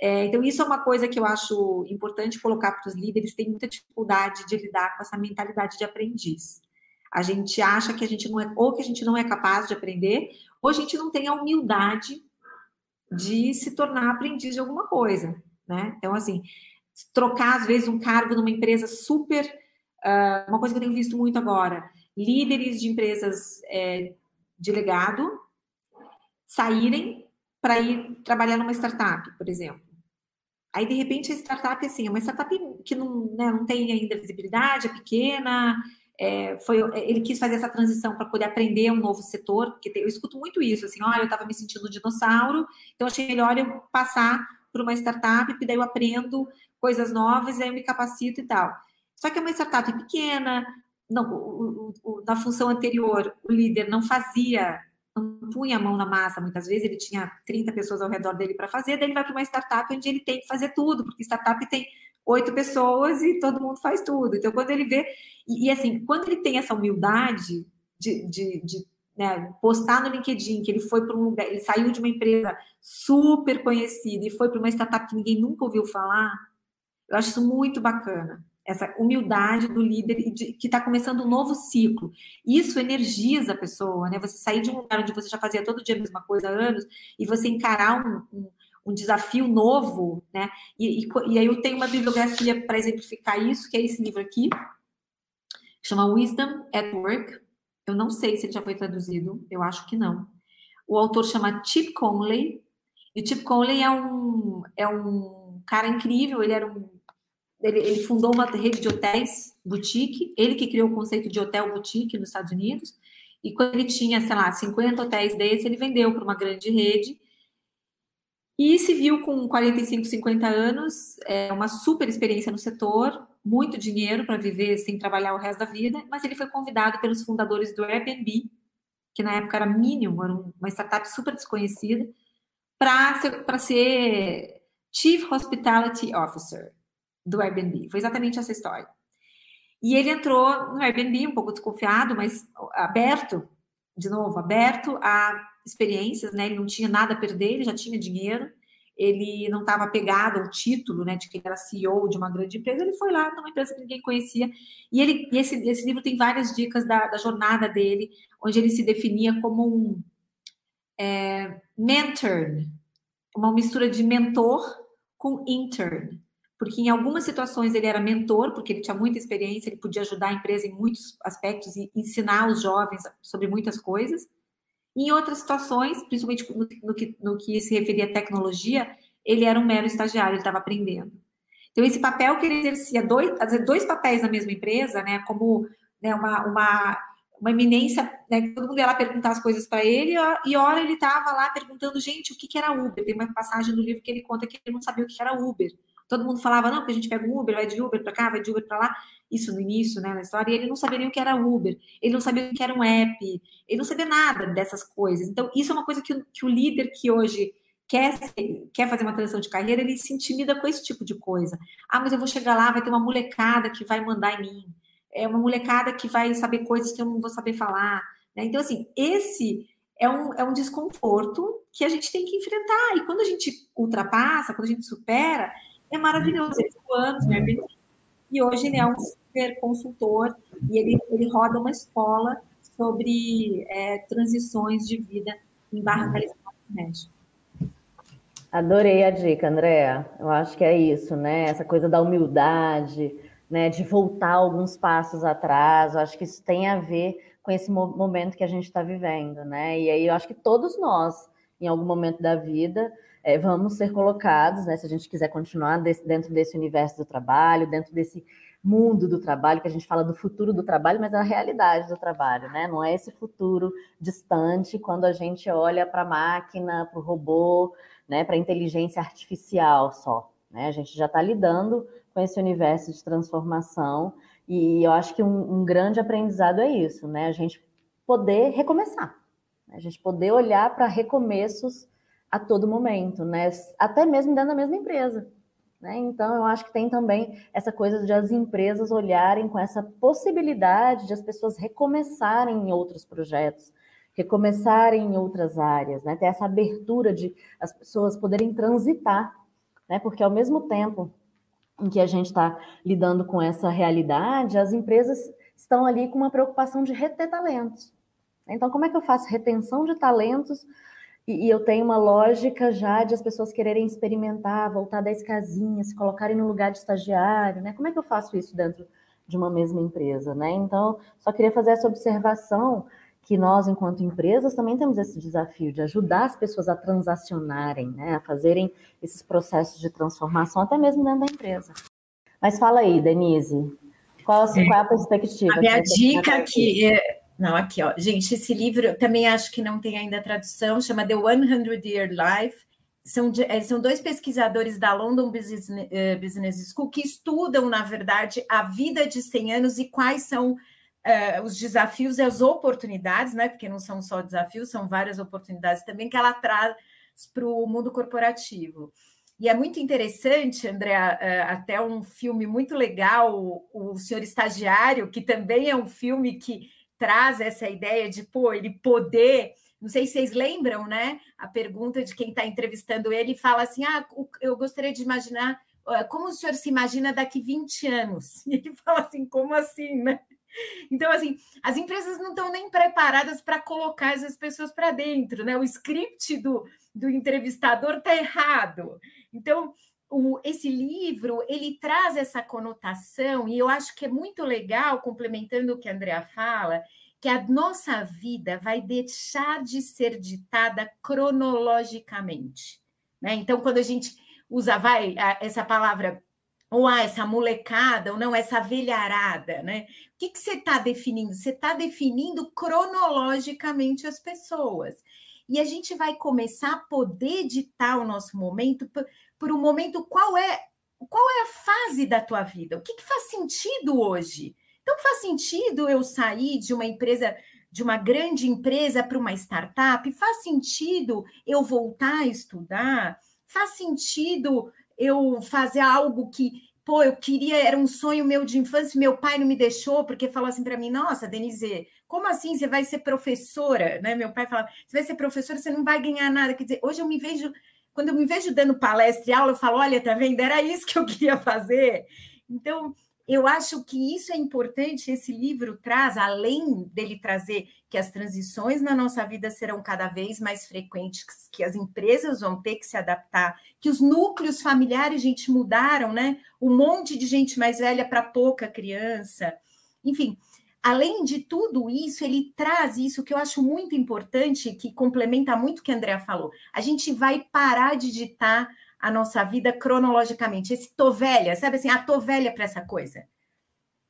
É, então, isso é uma coisa que eu acho importante colocar para os líderes, tem muita dificuldade de lidar com essa mentalidade de aprendiz. A gente acha que a gente não é, ou que a gente não é capaz de aprender, ou a gente não tem a humildade de se tornar aprendiz de alguma coisa, né? Então, assim, trocar às vezes um cargo numa empresa super, uh, uma coisa que eu tenho visto muito agora, líderes de empresas é, de legado saírem para ir trabalhar numa startup, por exemplo. Aí, de repente, a startup, assim, é uma startup que não, né, não tem ainda visibilidade, é pequena, é, foi, ele quis fazer essa transição para poder aprender um novo setor, porque eu escuto muito isso, assim, olha, eu estava me sentindo dinossauro, então achei melhor eu passar para uma startup, porque daí eu aprendo coisas novas, aí eu me capacito e tal. Só que é uma startup pequena, não, o, o, na função anterior, o líder não fazia não punha a mão na massa muitas vezes, ele tinha 30 pessoas ao redor dele para fazer, daí ele vai para uma startup onde ele tem que fazer tudo, porque startup tem oito pessoas e todo mundo faz tudo. Então, quando ele vê. E, e assim, quando ele tem essa humildade de, de, de né, postar no LinkedIn que ele foi para um lugar, ele saiu de uma empresa super conhecida e foi para uma startup que ninguém nunca ouviu falar, eu acho isso muito bacana essa humildade do líder que está começando um novo ciclo. Isso energiza a pessoa, né? Você sair de um lugar onde você já fazia todo dia a mesma coisa há anos e você encarar um, um, um desafio novo, né? E, e, e, aí eu tenho uma bibliografia para exemplificar isso, que é esse livro aqui, chama Wisdom at Work. Eu não sei se ele já foi traduzido, eu acho que não. O autor chama Chip Conley, e o Chip Conley é um, é um cara incrível, ele era um ele, ele, fundou uma rede de hotéis boutique, ele que criou o conceito de hotel boutique nos Estados Unidos, e quando ele tinha, sei lá, 50 hotéis desses, ele vendeu para uma grande rede, e se viu com 45, 50 anos, é, uma super experiência no setor, muito dinheiro para viver sem trabalhar o resto da vida, mas ele foi convidado pelos fundadores do Airbnb, que na época era mínimo, era uma startup super desconhecida, para ser, ser Chief Hospitality Officer do Airbnb. Foi exatamente essa história. E ele entrou no Airbnb um pouco desconfiado, mas aberto, de novo, aberto a experiências, né? Ele não tinha nada a perder, ele já tinha dinheiro, ele não estava apegado ao título, né, de que ele era CEO de uma grande empresa, ele foi lá numa empresa que ninguém conhecia, e ele e esse, esse livro tem várias dicas da, da jornada dele, onde ele se definia como um é, mentor, uma mistura de mentor com intern, porque em algumas situações ele era mentor, porque ele tinha muita experiência, ele podia ajudar a empresa em muitos aspectos e ensinar os jovens sobre muitas coisas. Em outras situações, principalmente no, que, no que se referia à tecnologia, ele era um mero estagiário, ele estava aprendendo. Então, esse papel que ele exercia, dois, dois papéis na mesma empresa, né, como né, uma, uma, uma eminência, né? Todo mundo ia lá perguntar as coisas para ele, e hora ele estava lá perguntando, gente, o que, que era Uber? Tem uma passagem do livro que ele conta que ele não sabia o que era Uber. Todo mundo falava, não, porque a gente pega um Uber, vai de Uber para cá, vai de Uber para lá. Isso no início, né, na história, e ele não sabia nem o que era Uber, ele não sabia o que era um app, ele não sabia nada dessas coisas. Então, isso é uma coisa que, que o líder que hoje quer, quer fazer uma transição de carreira, ele se intimida com esse tipo de coisa. Ah, mas eu vou chegar lá, vai ter uma molecada que vai mandar em mim é uma molecada que vai saber coisas que eu não vou saber falar. Né? Então, assim, esse é um, é um desconforto que a gente tem que enfrentar. E quando a gente ultrapassa, quando a gente supera, é maravilhoso. Ele ficou anos né? e hoje ele é um super consultor e ele, ele roda uma escola sobre é, transições de vida em Barra California, México. Adorei a dica, Andréa. Eu acho que é isso, né? Essa coisa da humildade, né, de voltar alguns passos atrás. Eu acho que isso tem a ver com esse momento que a gente está vivendo, né? E aí eu acho que todos nós, em algum momento da vida, é, vamos ser colocados, né? Se a gente quiser continuar desse, dentro desse universo do trabalho, dentro desse mundo do trabalho, que a gente fala do futuro do trabalho, mas é a realidade do trabalho, né? Não é esse futuro distante quando a gente olha para a máquina, para o robô, né? Para a inteligência artificial só. Né? A gente já está lidando com esse universo de transformação. E eu acho que um, um grande aprendizado é isso, né? A gente poder recomeçar? A gente poder olhar para recomeços a todo momento, né? Até mesmo dentro da mesma empresa. Né? Então, eu acho que tem também essa coisa de as empresas olharem com essa possibilidade de as pessoas recomeçarem em outros projetos, recomeçarem em outras áreas, né? ter essa abertura de as pessoas poderem transitar, né? porque ao mesmo tempo em que a gente está lidando com essa realidade, as empresas estão ali com uma preocupação de reter talentos. Então, como é que eu faço retenção de talentos e, e eu tenho uma lógica já de as pessoas quererem experimentar, voltar 10 casinhas, se colocarem no lugar de estagiário, né? Como é que eu faço isso dentro de uma mesma empresa, né? Então, só queria fazer essa observação que nós, enquanto empresas, também temos esse desafio de ajudar as pessoas a transacionarem, né, a fazerem esses processos de transformação, até mesmo dentro da empresa. Mas fala aí, Denise, qual, é, qual é a perspectiva? A minha dica aqui é... Não, aqui, ó. Gente, esse livro eu também acho que não tem ainda tradução, chama The 100 Year Life. São, é, são dois pesquisadores da London Business, uh, Business School que estudam, na verdade, a vida de 100 anos e quais são uh, os desafios e as oportunidades, né? Porque não são só desafios, são várias oportunidades também que ela traz para o mundo corporativo. E é muito interessante, André, uh, até um filme muito legal, o Senhor Estagiário, que também é um filme que traz essa ideia de, pô, ele poder. Não sei se vocês lembram, né? A pergunta de quem está entrevistando ele fala assim: ah, eu gostaria de imaginar como o senhor se imagina daqui 20 anos? E ele fala assim, como assim, né? Então, assim, as empresas não estão nem preparadas para colocar essas pessoas para dentro, né? O script do, do entrevistador está errado. Então, o, esse livro, ele traz essa conotação, e eu acho que é muito legal, complementando o que a Andrea fala, que a nossa vida vai deixar de ser ditada cronologicamente. Né? Então, quando a gente usa vai essa palavra ou ah, essa molecada, ou não, essa velharada, né? O que, que você está definindo? Você está definindo cronologicamente as pessoas. E a gente vai começar a poder ditar o nosso momento por, um momento qual é qual é a fase da tua vida? O que, que faz sentido hoje? Então faz sentido eu sair de uma empresa de uma grande empresa para uma startup? Faz sentido eu voltar a estudar? Faz sentido eu fazer algo que, pô, eu queria, era um sonho meu de infância, meu pai não me deixou, porque falou assim para mim: nossa, Denise, como assim você vai ser professora? Né? Meu pai falava: você vai ser professora, você não vai ganhar nada. Quer dizer, hoje eu me vejo, quando eu me vejo dando palestra e aula, eu falo: olha, tá vendo? Era isso que eu queria fazer. Então, eu acho que isso é importante, esse livro traz, além dele trazer que as transições na nossa vida serão cada vez mais frequentes, que as empresas vão ter que se adaptar, que os núcleos familiares, gente, mudaram, né? Um monte de gente mais velha para pouca criança. Enfim, além de tudo isso, ele traz isso que eu acho muito importante, que complementa muito o que a Andrea falou. A gente vai parar de ditar a nossa vida cronologicamente. Esse tô velha, sabe assim, ah, tô velha para essa coisa.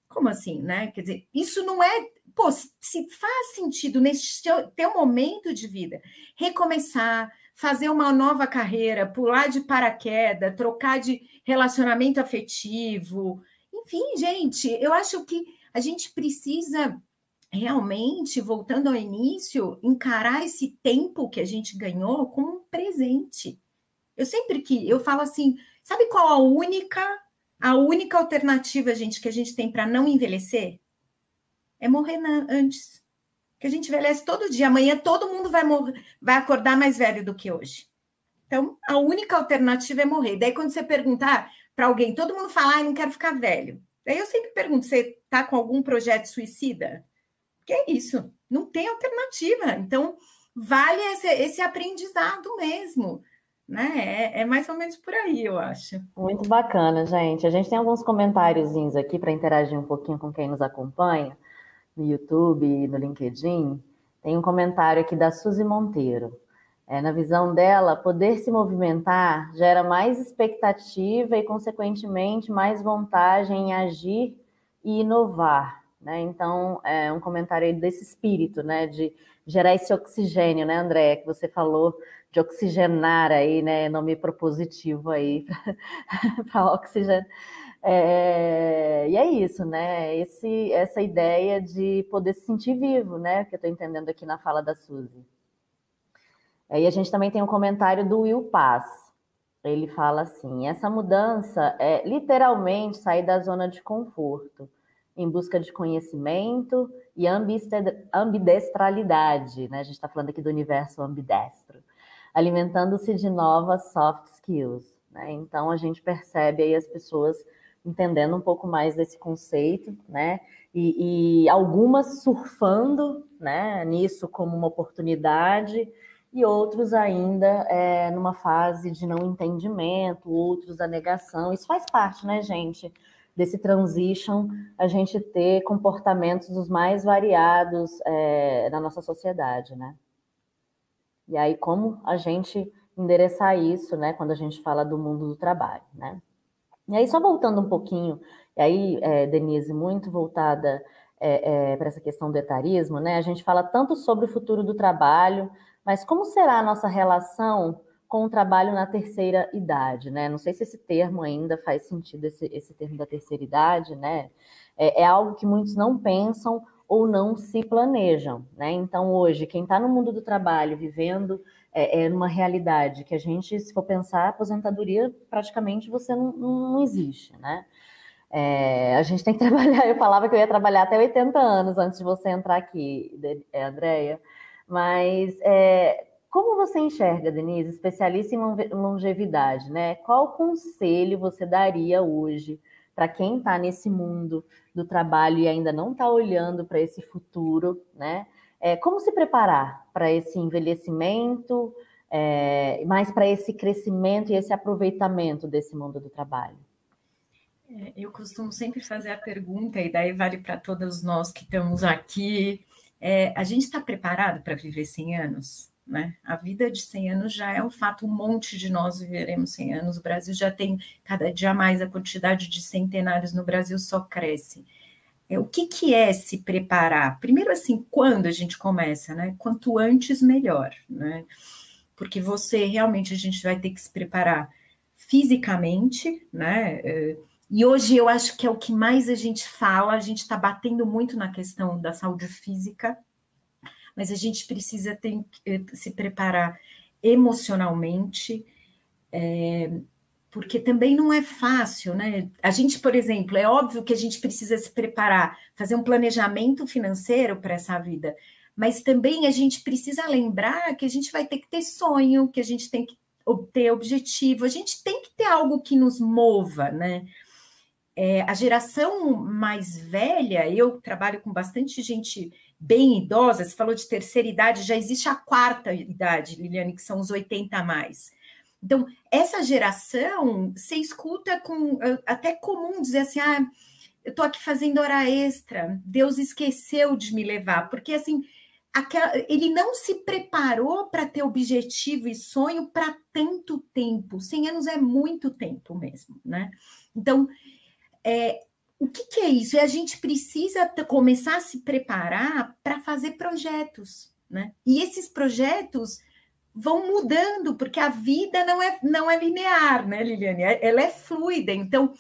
Como assim, né? Quer dizer, isso não é pô, se faz sentido nesse teu, teu momento de vida recomeçar, fazer uma nova carreira, pular de paraquedas, trocar de relacionamento afetivo, enfim, gente, eu acho que a gente precisa realmente, voltando ao início, encarar esse tempo que a gente ganhou como um presente. Eu sempre que eu falo assim, sabe qual a única a única alternativa, gente, que a gente tem para não envelhecer é morrer na, antes. Que a gente envelhece todo dia. Amanhã todo mundo vai morrer, vai acordar mais velho do que hoje. Então, a única alternativa é morrer. Daí, quando você perguntar para alguém, todo mundo fala, ah, não quero ficar velho. Daí eu sempre pergunto, você está com algum projeto suicida? Que é isso, não tem alternativa. Então, vale esse, esse aprendizado mesmo. Né? É, é, mais ou menos por aí, eu acho. Muito bacana, gente. A gente tem alguns comentáriozinhos aqui para interagir um pouquinho com quem nos acompanha no YouTube e no LinkedIn. Tem um comentário aqui da Suzy Monteiro. É, na visão dela, poder se movimentar gera mais expectativa e, consequentemente, mais vontade em agir e inovar. Né? Então, é um comentário desse espírito, né? De gerar esse oxigênio, né, André, que você falou de oxigenar aí, né? Nome propositivo aí para oxigênio. É, e é isso, né? Esse, essa ideia de poder se sentir vivo, né? Que eu estou entendendo aqui na fala da Suzy. E a gente também tem um comentário do Will Paz. Ele fala assim: essa mudança é literalmente sair da zona de conforto, em busca de conhecimento e ambidestralidade, né? A gente está falando aqui do universo ambidestro, alimentando-se de novas soft skills. Né? Então a gente percebe aí as pessoas entendendo um pouco mais desse conceito, né? E, e algumas surfando, né? Nisso como uma oportunidade e outros ainda é, numa fase de não entendimento, outros da negação. Isso faz parte, né, gente? Desse transition, a gente ter comportamentos os mais variados é, na nossa sociedade, né? E aí, como a gente endereçar isso, né, quando a gente fala do mundo do trabalho, né? E aí, só voltando um pouquinho, e aí, é, Denise, muito voltada é, é, para essa questão do etarismo, né? A gente fala tanto sobre o futuro do trabalho, mas como será a nossa relação com o trabalho na terceira idade, né? Não sei se esse termo ainda faz sentido, esse, esse termo da terceira idade, né? É, é algo que muitos não pensam ou não se planejam, né? Então, hoje, quem está no mundo do trabalho, vivendo é, é numa realidade que a gente, se for pensar, aposentadoria, praticamente você não, não existe, né? É, a gente tem que trabalhar, eu falava que eu ia trabalhar até 80 anos antes de você entrar aqui, Andréia, mas é, como você enxerga, Denise, especialista em longevidade, né? Qual conselho você daria hoje para quem está nesse mundo do trabalho e ainda não está olhando para esse futuro, né? É, como se preparar para esse envelhecimento, é, mais para esse crescimento e esse aproveitamento desse mundo do trabalho? É, eu costumo sempre fazer a pergunta, e daí vale para todos nós que estamos aqui, é, a gente está preparado para viver 100 anos? Né? A vida de 100 anos já é um fato, um monte de nós viveremos 100 anos. O Brasil já tem cada dia mais a quantidade de centenários no Brasil só cresce. É, o que, que é se preparar? Primeiro, assim, quando a gente começa, né? Quanto antes, melhor, né? Porque você realmente a gente vai ter que se preparar fisicamente, né? É, e hoje eu acho que é o que mais a gente fala, a gente está batendo muito na questão da saúde física, mas a gente precisa ter, eh, se preparar emocionalmente, é, porque também não é fácil, né? A gente, por exemplo, é óbvio que a gente precisa se preparar, fazer um planejamento financeiro para essa vida, mas também a gente precisa lembrar que a gente vai ter que ter sonho, que a gente tem que ter objetivo, a gente tem que ter algo que nos mova, né? É, a geração mais velha, eu trabalho com bastante gente bem idosa, você falou de terceira idade, já existe a quarta idade, Liliane, que são os 80 a mais. Então, essa geração, você escuta com até comum dizer assim: ah, eu estou aqui fazendo hora extra, Deus esqueceu de me levar, porque assim, ele não se preparou para ter objetivo e sonho para tanto tempo. 100 anos é muito tempo mesmo, né? Então, é, o que, que é isso? E a gente precisa começar a se preparar para fazer projetos, né? E esses projetos vão mudando, porque a vida não é, não é linear, né, Liliane? Ela é fluida. Então,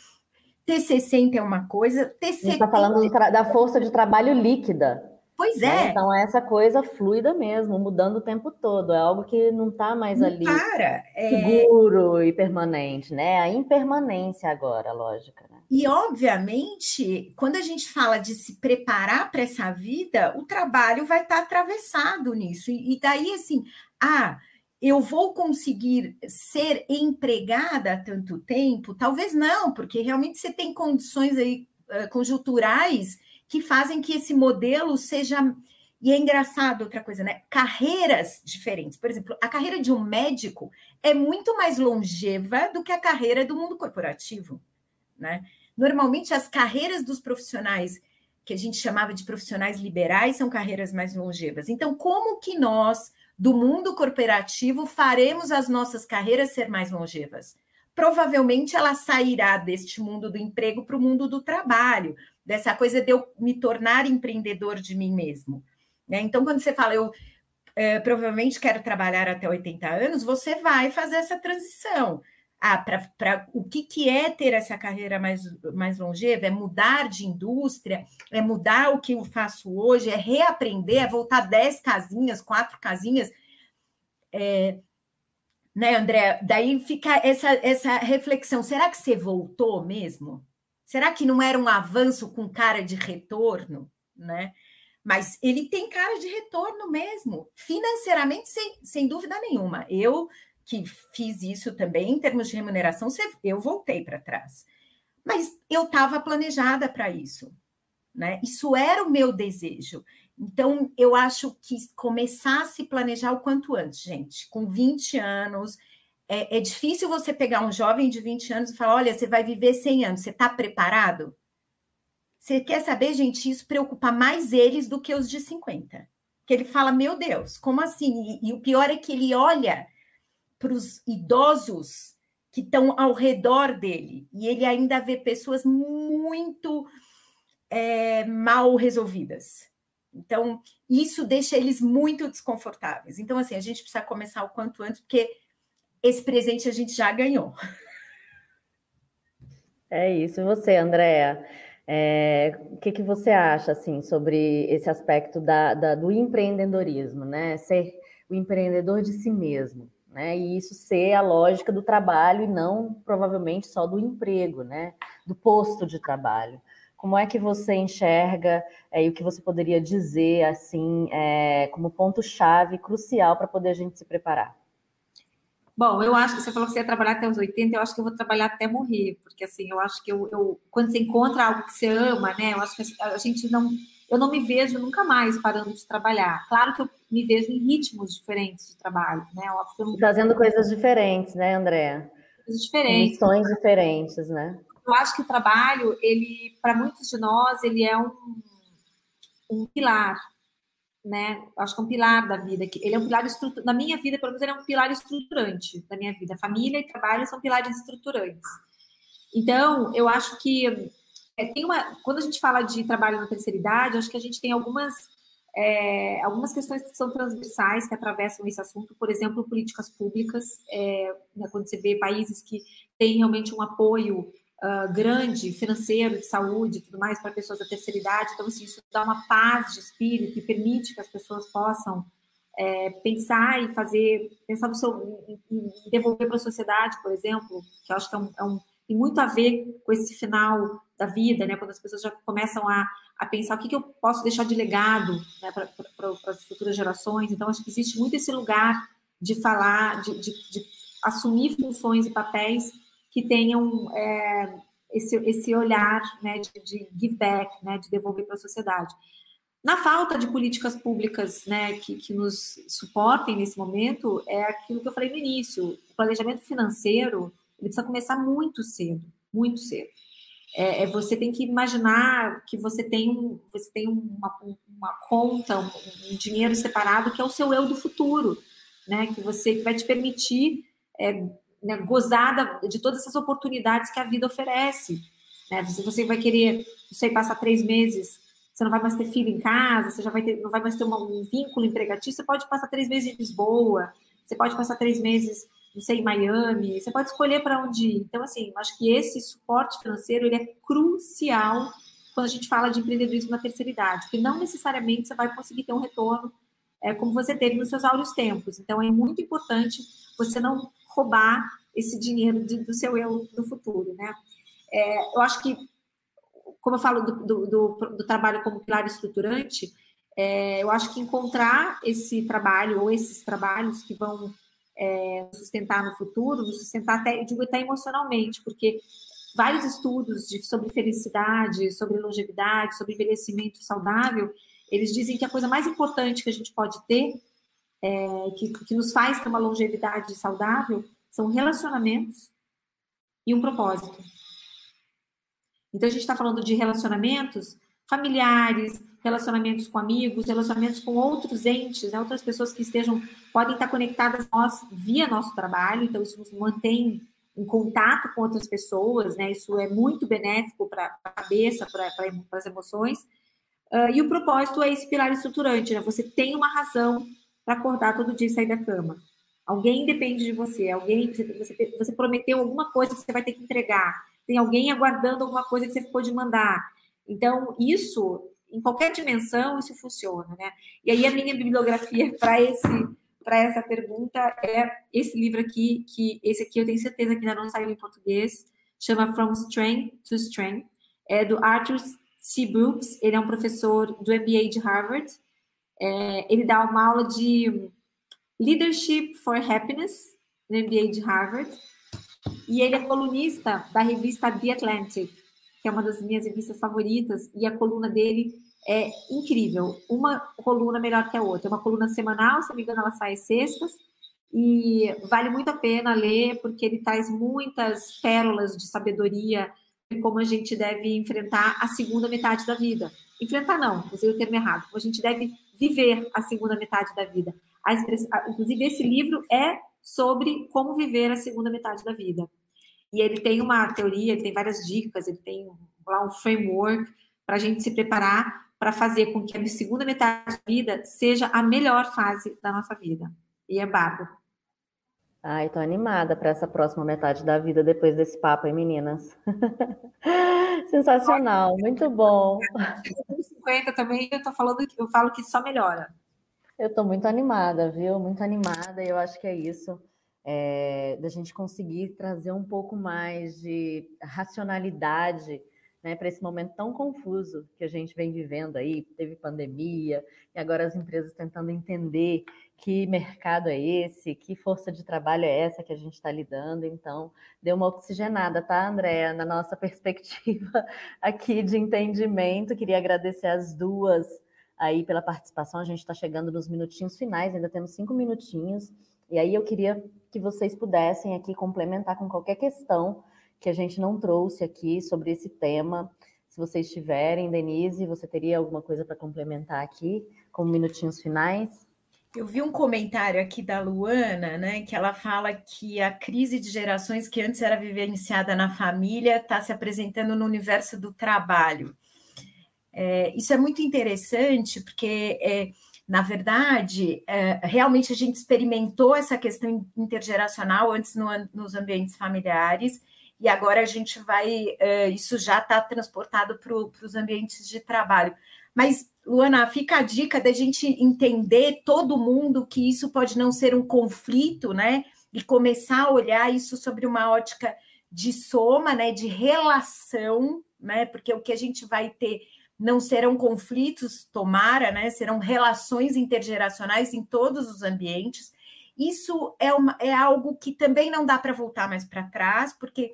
T60 é uma coisa, T70... A gente está falando da força de trabalho líquida. Pois né? é. Então, é essa coisa fluida mesmo, mudando o tempo todo. É algo que não está mais não ali para. É seguro é... e permanente, né? A impermanência agora, lógica. Né? E, obviamente, quando a gente fala de se preparar para essa vida, o trabalho vai estar tá atravessado nisso. E, e daí, assim, ah, eu vou conseguir ser empregada há tanto tempo? Talvez não, porque realmente você tem condições aí conjunturais que fazem que esse modelo seja. E é engraçado outra coisa, né? Carreiras diferentes. Por exemplo, a carreira de um médico é muito mais longeva do que a carreira do mundo corporativo, né? Normalmente as carreiras dos profissionais que a gente chamava de profissionais liberais são carreiras mais longevas. Então, como que nós do mundo corporativo faremos as nossas carreiras ser mais longevas? Provavelmente ela sairá deste mundo do emprego para o mundo do trabalho, dessa coisa de eu me tornar empreendedor de mim mesmo. Né? Então, quando você fala, eu é, provavelmente quero trabalhar até 80 anos, você vai fazer essa transição. Ah, para o que, que é ter essa carreira mais, mais longeva? É mudar de indústria, é mudar o que eu faço hoje, é reaprender, é voltar dez casinhas, quatro casinhas. É, né, André? Daí fica essa, essa reflexão: será que você voltou mesmo? Será que não era um avanço com cara de retorno, né? Mas ele tem cara de retorno mesmo, financeiramente, sem, sem dúvida nenhuma. Eu que fiz isso também em termos de remuneração, eu voltei para trás. Mas eu estava planejada para isso, né? Isso era o meu desejo. Então, eu acho que começar a se planejar o quanto antes, gente. Com 20 anos, é, é difícil você pegar um jovem de 20 anos e falar: olha, você vai viver 100 anos, você está preparado? Você quer saber, gente? Isso preocupa mais eles do que os de 50. Que ele fala: meu Deus, como assim? E, e o pior é que ele olha para os idosos que estão ao redor dele e ele ainda vê pessoas muito é, mal resolvidas. Então, isso deixa eles muito desconfortáveis. Então, assim, a gente precisa começar o quanto antes, porque esse presente a gente já ganhou. É isso. E você, Andréa? É, o que, que você acha assim sobre esse aspecto da, da, do empreendedorismo, né? Ser o empreendedor de si mesmo né? E isso ser a lógica do trabalho e não provavelmente só do emprego, né? Do posto de trabalho. Como é que você enxerga é, e o que você poderia dizer assim é, como ponto-chave crucial para poder a gente se preparar? Bom, eu acho que você falou que você ia trabalhar até os 80, eu acho que eu vou trabalhar até morrer, porque assim, eu acho que eu, eu quando você encontra algo que você ama, né? Eu acho que a gente não eu não me vejo nunca mais parando de trabalhar. Claro que eu me vejo em ritmos diferentes de trabalho, né? Não... Fazendo coisas diferentes, né, André? Coisas diferentes. Missões diferentes, né? Eu acho que o trabalho, ele, para muitos de nós, ele é um, um pilar, né? Acho que é um pilar da vida. Ele é um pilar estruturante. Na minha vida, pelo menos, ele é um pilar estruturante da minha vida. Família e trabalho são pilares estruturantes. Então, eu acho que é, tem uma, quando a gente fala de trabalho na terceira idade, acho que a gente tem algumas, é, algumas questões que são transversais, que atravessam esse assunto, por exemplo, políticas públicas, é, né, quando você vê países que têm realmente um apoio uh, grande, financeiro, de saúde e tudo mais, para pessoas da terceira idade, então assim, isso dá uma paz de espírito e permite que as pessoas possam é, pensar e fazer, pensar no seu, em devolver para a sociedade, por exemplo, que eu acho que é um, é um tem muito a ver com esse final da vida, né? Quando as pessoas já começam a, a pensar o que, que eu posso deixar de legado né, para as futuras gerações. Então, acho que existe muito esse lugar de falar, de, de, de assumir funções e papéis que tenham é, esse, esse olhar né, de, de give back, né, de devolver para a sociedade. Na falta de políticas públicas né, que, que nos suportem nesse momento, é aquilo que eu falei no início: o planejamento financeiro ele precisa começar muito cedo, muito cedo. É, é, você tem que imaginar que você tem, você tem uma, uma conta, um, um, dinheiro separado que é o seu eu do futuro, né? Que você que vai te permitir é, né, gozar de todas essas oportunidades que a vida oferece. Né? Se você vai querer, não sei, passar três meses, você não vai mais ter filho em casa, você já vai ter, não vai mais ter uma, um vínculo empregatício, você pode passar três meses em Lisboa, você pode passar três meses, não sei, em Miami, você pode escolher para onde ir. Então, assim, acho que esse suporte financeiro ele é crucial quando a gente fala de empreendedorismo na terceira idade, porque não necessariamente você vai conseguir ter um retorno é, como você teve nos seus áureos tempos. Então, é muito importante você não roubar esse dinheiro de, do seu eu no futuro, né? É, eu acho que, como eu falo do, do, do, do trabalho como pilar estruturante, é, eu acho que encontrar esse trabalho ou esses trabalhos que vão é, sustentar no futuro, sustentar até, digo até emocionalmente, porque vários estudos de, sobre felicidade, sobre longevidade, sobre envelhecimento saudável, eles dizem que a coisa mais importante que a gente pode ter, é, que, que nos faz ter uma longevidade saudável, são relacionamentos e um propósito. Então, a gente está falando de relacionamentos familiares, relacionamentos com amigos, relacionamentos com outros entes, né, outras pessoas que estejam, podem estar conectadas a nós via nosso trabalho, então isso nos mantém em contato com outras pessoas, né? Isso é muito benéfico para a cabeça, para as emoções. Uh, e o propósito é esse pilar estruturante, né? Você tem uma razão para acordar todo dia e sair da cama. Alguém depende de você, alguém você, você, você, prometeu alguma coisa que você vai ter que entregar. Tem alguém aguardando alguma coisa que você ficou de mandar. Então, isso, em qualquer dimensão, isso funciona, né? E aí a minha bibliografia para esse para essa pergunta é esse livro aqui, que esse aqui eu tenho certeza que ainda não saiu em português, chama From Strength to Strength, é do Arthur C. Brooks, ele é um professor do MBA de Harvard, é, ele dá uma aula de Leadership for Happiness, no MBA de Harvard, e ele é colunista da revista The Atlantic, que é uma das minhas revistas favoritas, e a coluna dele é incrível. Uma coluna melhor que a outra. É uma coluna semanal, se não me engano, ela sai sextas. E vale muito a pena ler, porque ele traz muitas pérolas de sabedoria de como a gente deve enfrentar a segunda metade da vida. Enfrentar não, usei o termo errado. Como a gente deve viver a segunda metade da vida. Inclusive, esse livro é sobre como viver a segunda metade da vida. E ele tem uma teoria, ele tem várias dicas, ele tem lá um framework para a gente se preparar para fazer com que a segunda metade da vida seja a melhor fase da nossa vida. E é bárbaro. Ai, tô animada para essa próxima metade da vida depois desse papo, hein, meninas? Sensacional, muito bom. 50 também, eu tô falando que eu falo que só melhora. Eu tô muito animada, viu? Muito animada, e eu acho que é isso. É, da gente conseguir trazer um pouco mais de racionalidade né, para esse momento tão confuso que a gente vem vivendo aí, teve pandemia, e agora as empresas tentando entender que mercado é esse, que força de trabalho é essa que a gente está lidando. Então, deu uma oxigenada, tá, Andréa, na nossa perspectiva aqui de entendimento. Queria agradecer as duas aí pela participação. A gente está chegando nos minutinhos finais, ainda temos cinco minutinhos. E aí eu queria que vocês pudessem aqui complementar com qualquer questão que a gente não trouxe aqui sobre esse tema. Se vocês tiverem, Denise, você teria alguma coisa para complementar aqui, com minutinhos finais? Eu vi um comentário aqui da Luana, né, que ela fala que a crise de gerações que antes era vivenciada na família está se apresentando no universo do trabalho. É, isso é muito interessante, porque, é, na verdade, é, realmente a gente experimentou essa questão intergeracional antes no, nos ambientes familiares, e agora a gente vai, uh, isso já está transportado para os ambientes de trabalho. Mas, Luana, fica a dica da gente entender todo mundo que isso pode não ser um conflito, né? E começar a olhar isso sobre uma ótica de soma, né? De relação, né? Porque o que a gente vai ter não serão conflitos, tomara, né? Serão relações intergeracionais em todos os ambientes isso é, uma, é algo que também não dá para voltar mais para trás, porque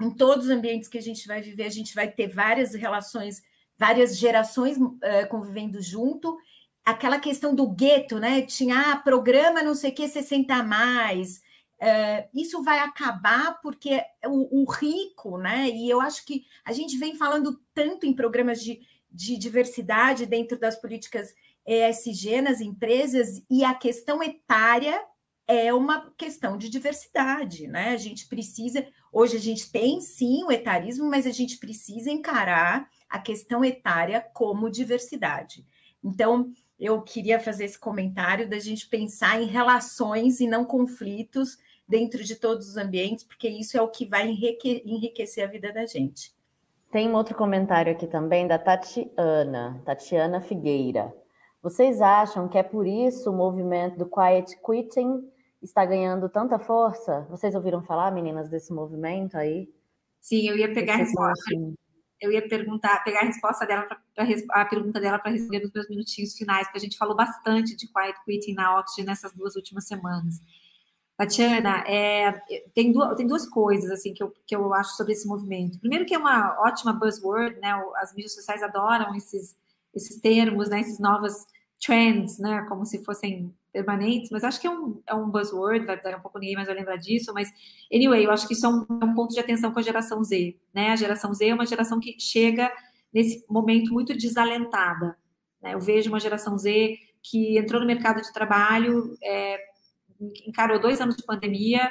em todos os ambientes que a gente vai viver, a gente vai ter várias relações, várias gerações uh, convivendo junto. Aquela questão do gueto, né? Tinha ah, programa não sei o que, 60 a mais. Uh, isso vai acabar porque o, o, rico, né? E eu acho que a gente vem falando tanto em programas de, de diversidade dentro das políticas ESG nas empresas e a questão etária é uma questão de diversidade, né? A gente precisa. Hoje a gente tem sim o etarismo, mas a gente precisa encarar a questão etária como diversidade. Então, eu queria fazer esse comentário da gente pensar em relações e não conflitos dentro de todos os ambientes, porque isso é o que vai enriquecer a vida da gente. Tem um outro comentário aqui também da Tatiana, Tatiana Figueira. Vocês acham que é por isso o movimento do quiet quitting está ganhando tanta força? Vocês ouviram falar, meninas, desse movimento aí? Sim, eu ia pegar a resposta. Eu ia perguntar, pegar a resposta dela para a pergunta dela para responder nos meus minutinhos finais, porque a gente falou bastante de quiet quitting na Oxygen nessas duas últimas semanas. Tatiana, é, tem, duas, tem duas coisas assim que eu, que eu acho sobre esse movimento. Primeiro que é uma ótima buzzword, né? As mídias sociais adoram esses, esses termos, né? Esses novas trends, né? Como se fossem permanentes, mas acho que é um, é um buzzword, vai dar um pouco ninguém mais vai lembrar disso, mas anyway, eu acho que isso é um, é um ponto de atenção com a geração Z, né? A geração Z é uma geração que chega nesse momento muito desalentada. Né? Eu vejo uma geração Z que entrou no mercado de trabalho, é, encarou dois anos de pandemia,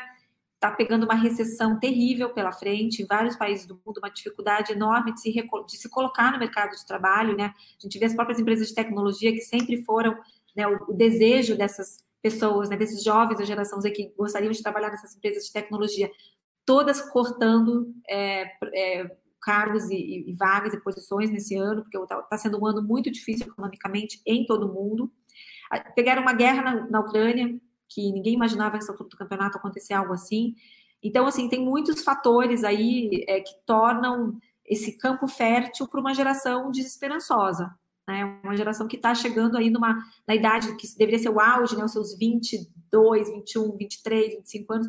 está pegando uma recessão terrível pela frente em vários países do mundo, uma dificuldade enorme de se, de se colocar no mercado de trabalho, né? A gente vê as próprias empresas de tecnologia que sempre foram né, o, desejo dessas pessoas, né, desses jovens da geração Z que gostariam de trabalhar nessas empresas de tecnologia, todas cortando é, é, cargos e, e, vagas e posições nesse ano, porque está tá sendo um ano muito difícil economicamente em todo o mundo. Pegaram uma guerra na, na Ucrânia, que ninguém imaginava nessa altura do campeonato acontecer algo assim. Então, assim, tem muitos fatores aí é, que tornam esse campo fértil para uma geração desesperançosa. Né? Uma geração que está chegando aí numa, na idade que deveria ser o auge, né? os seus 22, 21, 23, 25 anos,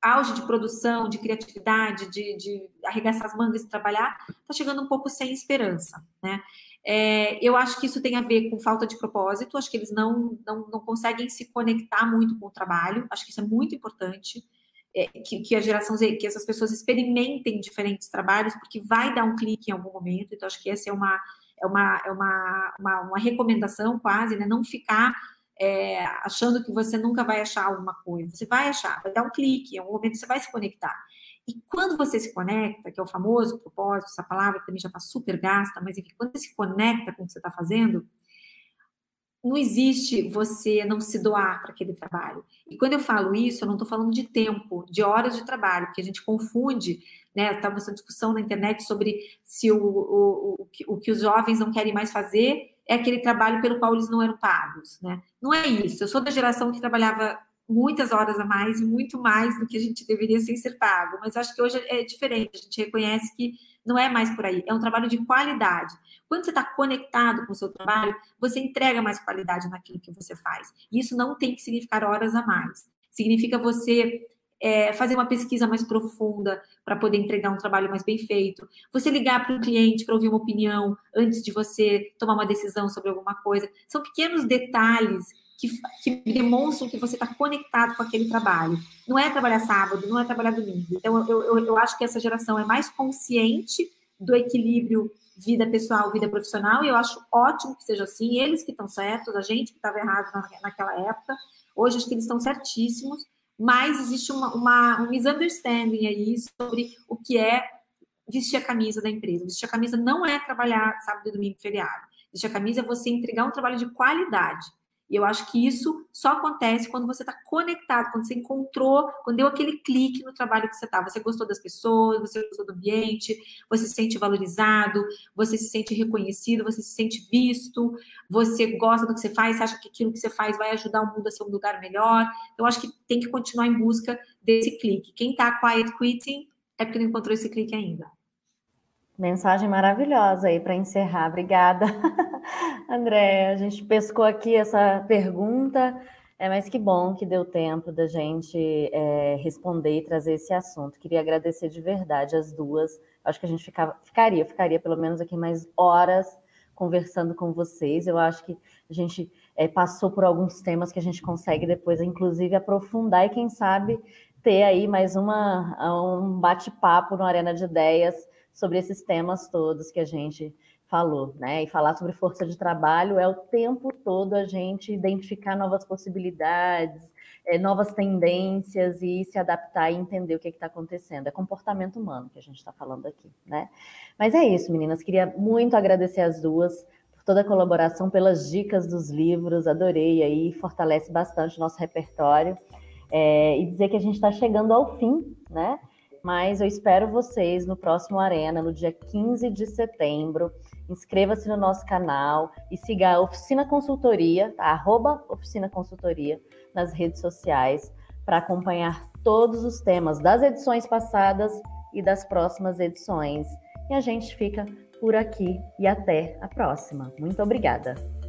auge de produção, de criatividade, de, de arregaçar as mangas e trabalhar, está chegando um pouco sem esperança. Né? É, eu acho que isso tem a ver com falta de propósito, acho que eles não, não, não conseguem se conectar muito com o trabalho, acho que isso é muito importante. É, que, que, a geração Z, que essas pessoas experimentem diferentes trabalhos, porque vai dar um clique em algum momento, então acho que essa é uma, é uma, é uma, uma, uma recomendação quase, né? Não ficar é, achando que você nunca vai achar alguma coisa. Você vai achar, vai dar um clique, em algum momento você vai se conectar. E quando você se conecta, que é o famoso propósito, essa palavra que também já está super gasta, mas enfim, quando você se conecta com o que você está fazendo, não existe você não se doar para aquele trabalho. E quando eu falo isso, eu não estou falando de tempo, de horas de trabalho, porque a gente confunde, né? Estava essa discussão na internet sobre se o, o, o, o que os jovens não querem mais fazer é aquele trabalho pelo qual eles não eram pagos, né? Não é isso. Eu sou da geração que trabalhava muitas horas a mais e muito mais do que a gente deveria sem ser pago. Mas acho que hoje é diferente, a gente reconhece que não é mais por aí, é um trabalho de qualidade. Quando você está conectado com o seu trabalho, você entrega mais qualidade naquilo que você faz. E isso não tem que significar horas a mais. Significa você é, fazer uma pesquisa mais profunda para poder entregar um trabalho mais bem feito. Você ligar para um cliente para ouvir uma opinião antes de você tomar uma decisão sobre alguma coisa. São pequenos detalhes que, que demonstram que você está conectado com aquele trabalho. Não é trabalhar sábado, não é trabalhar domingo. Então, eu, eu, eu acho que essa geração é mais consciente do equilíbrio vida pessoal, vida profissional, e eu acho ótimo que seja assim. Eles que estão certos, a gente que estava errado na, naquela época, hoje acho que eles estão certíssimos, mas existe uma, uma, um misunderstanding aí sobre o que é vestir a camisa da empresa. Vestir a camisa não é trabalhar sábado domingo feriado. Vestir a camisa é você entregar um trabalho de qualidade. E eu acho que isso só acontece quando você está conectado, quando você encontrou, quando deu aquele clique no trabalho que você está. Você gostou das pessoas, você gostou do ambiente, você se sente valorizado, você se sente reconhecido, você se sente visto, você gosta do que você faz, você acha que aquilo que você faz vai ajudar o mundo a ser um lugar melhor. Então, eu acho que tem que continuar em busca desse clique. Quem está quiet quitting é porque não encontrou esse clique ainda. Mensagem maravilhosa aí para encerrar. Obrigada, André. A gente pescou aqui essa pergunta, é, mas que bom que deu tempo da gente é, responder e trazer esse assunto. Queria agradecer de verdade as duas. Acho que a gente ficava, ficaria, ficaria pelo menos aqui mais horas conversando com vocês. Eu acho que a gente é, passou por alguns temas que a gente consegue depois, inclusive, aprofundar e, quem sabe, ter aí mais uma, um bate-papo no Arena de Ideias sobre esses temas todos que a gente falou, né? E falar sobre força de trabalho é o tempo todo a gente identificar novas possibilidades, é, novas tendências e se adaptar e entender o que está acontecendo. É comportamento humano que a gente está falando aqui, né? Mas é isso, meninas. Queria muito agradecer as duas por toda a colaboração, pelas dicas dos livros. Adorei aí, fortalece bastante o nosso repertório. É, e dizer que a gente está chegando ao fim, né? Mas eu espero vocês no próximo Arena, no dia 15 de setembro. Inscreva-se no nosso canal e siga a Oficina Consultoria, tá? arroba Oficina Consultoria, nas redes sociais, para acompanhar todos os temas das edições passadas e das próximas edições. E a gente fica por aqui e até a próxima. Muito obrigada!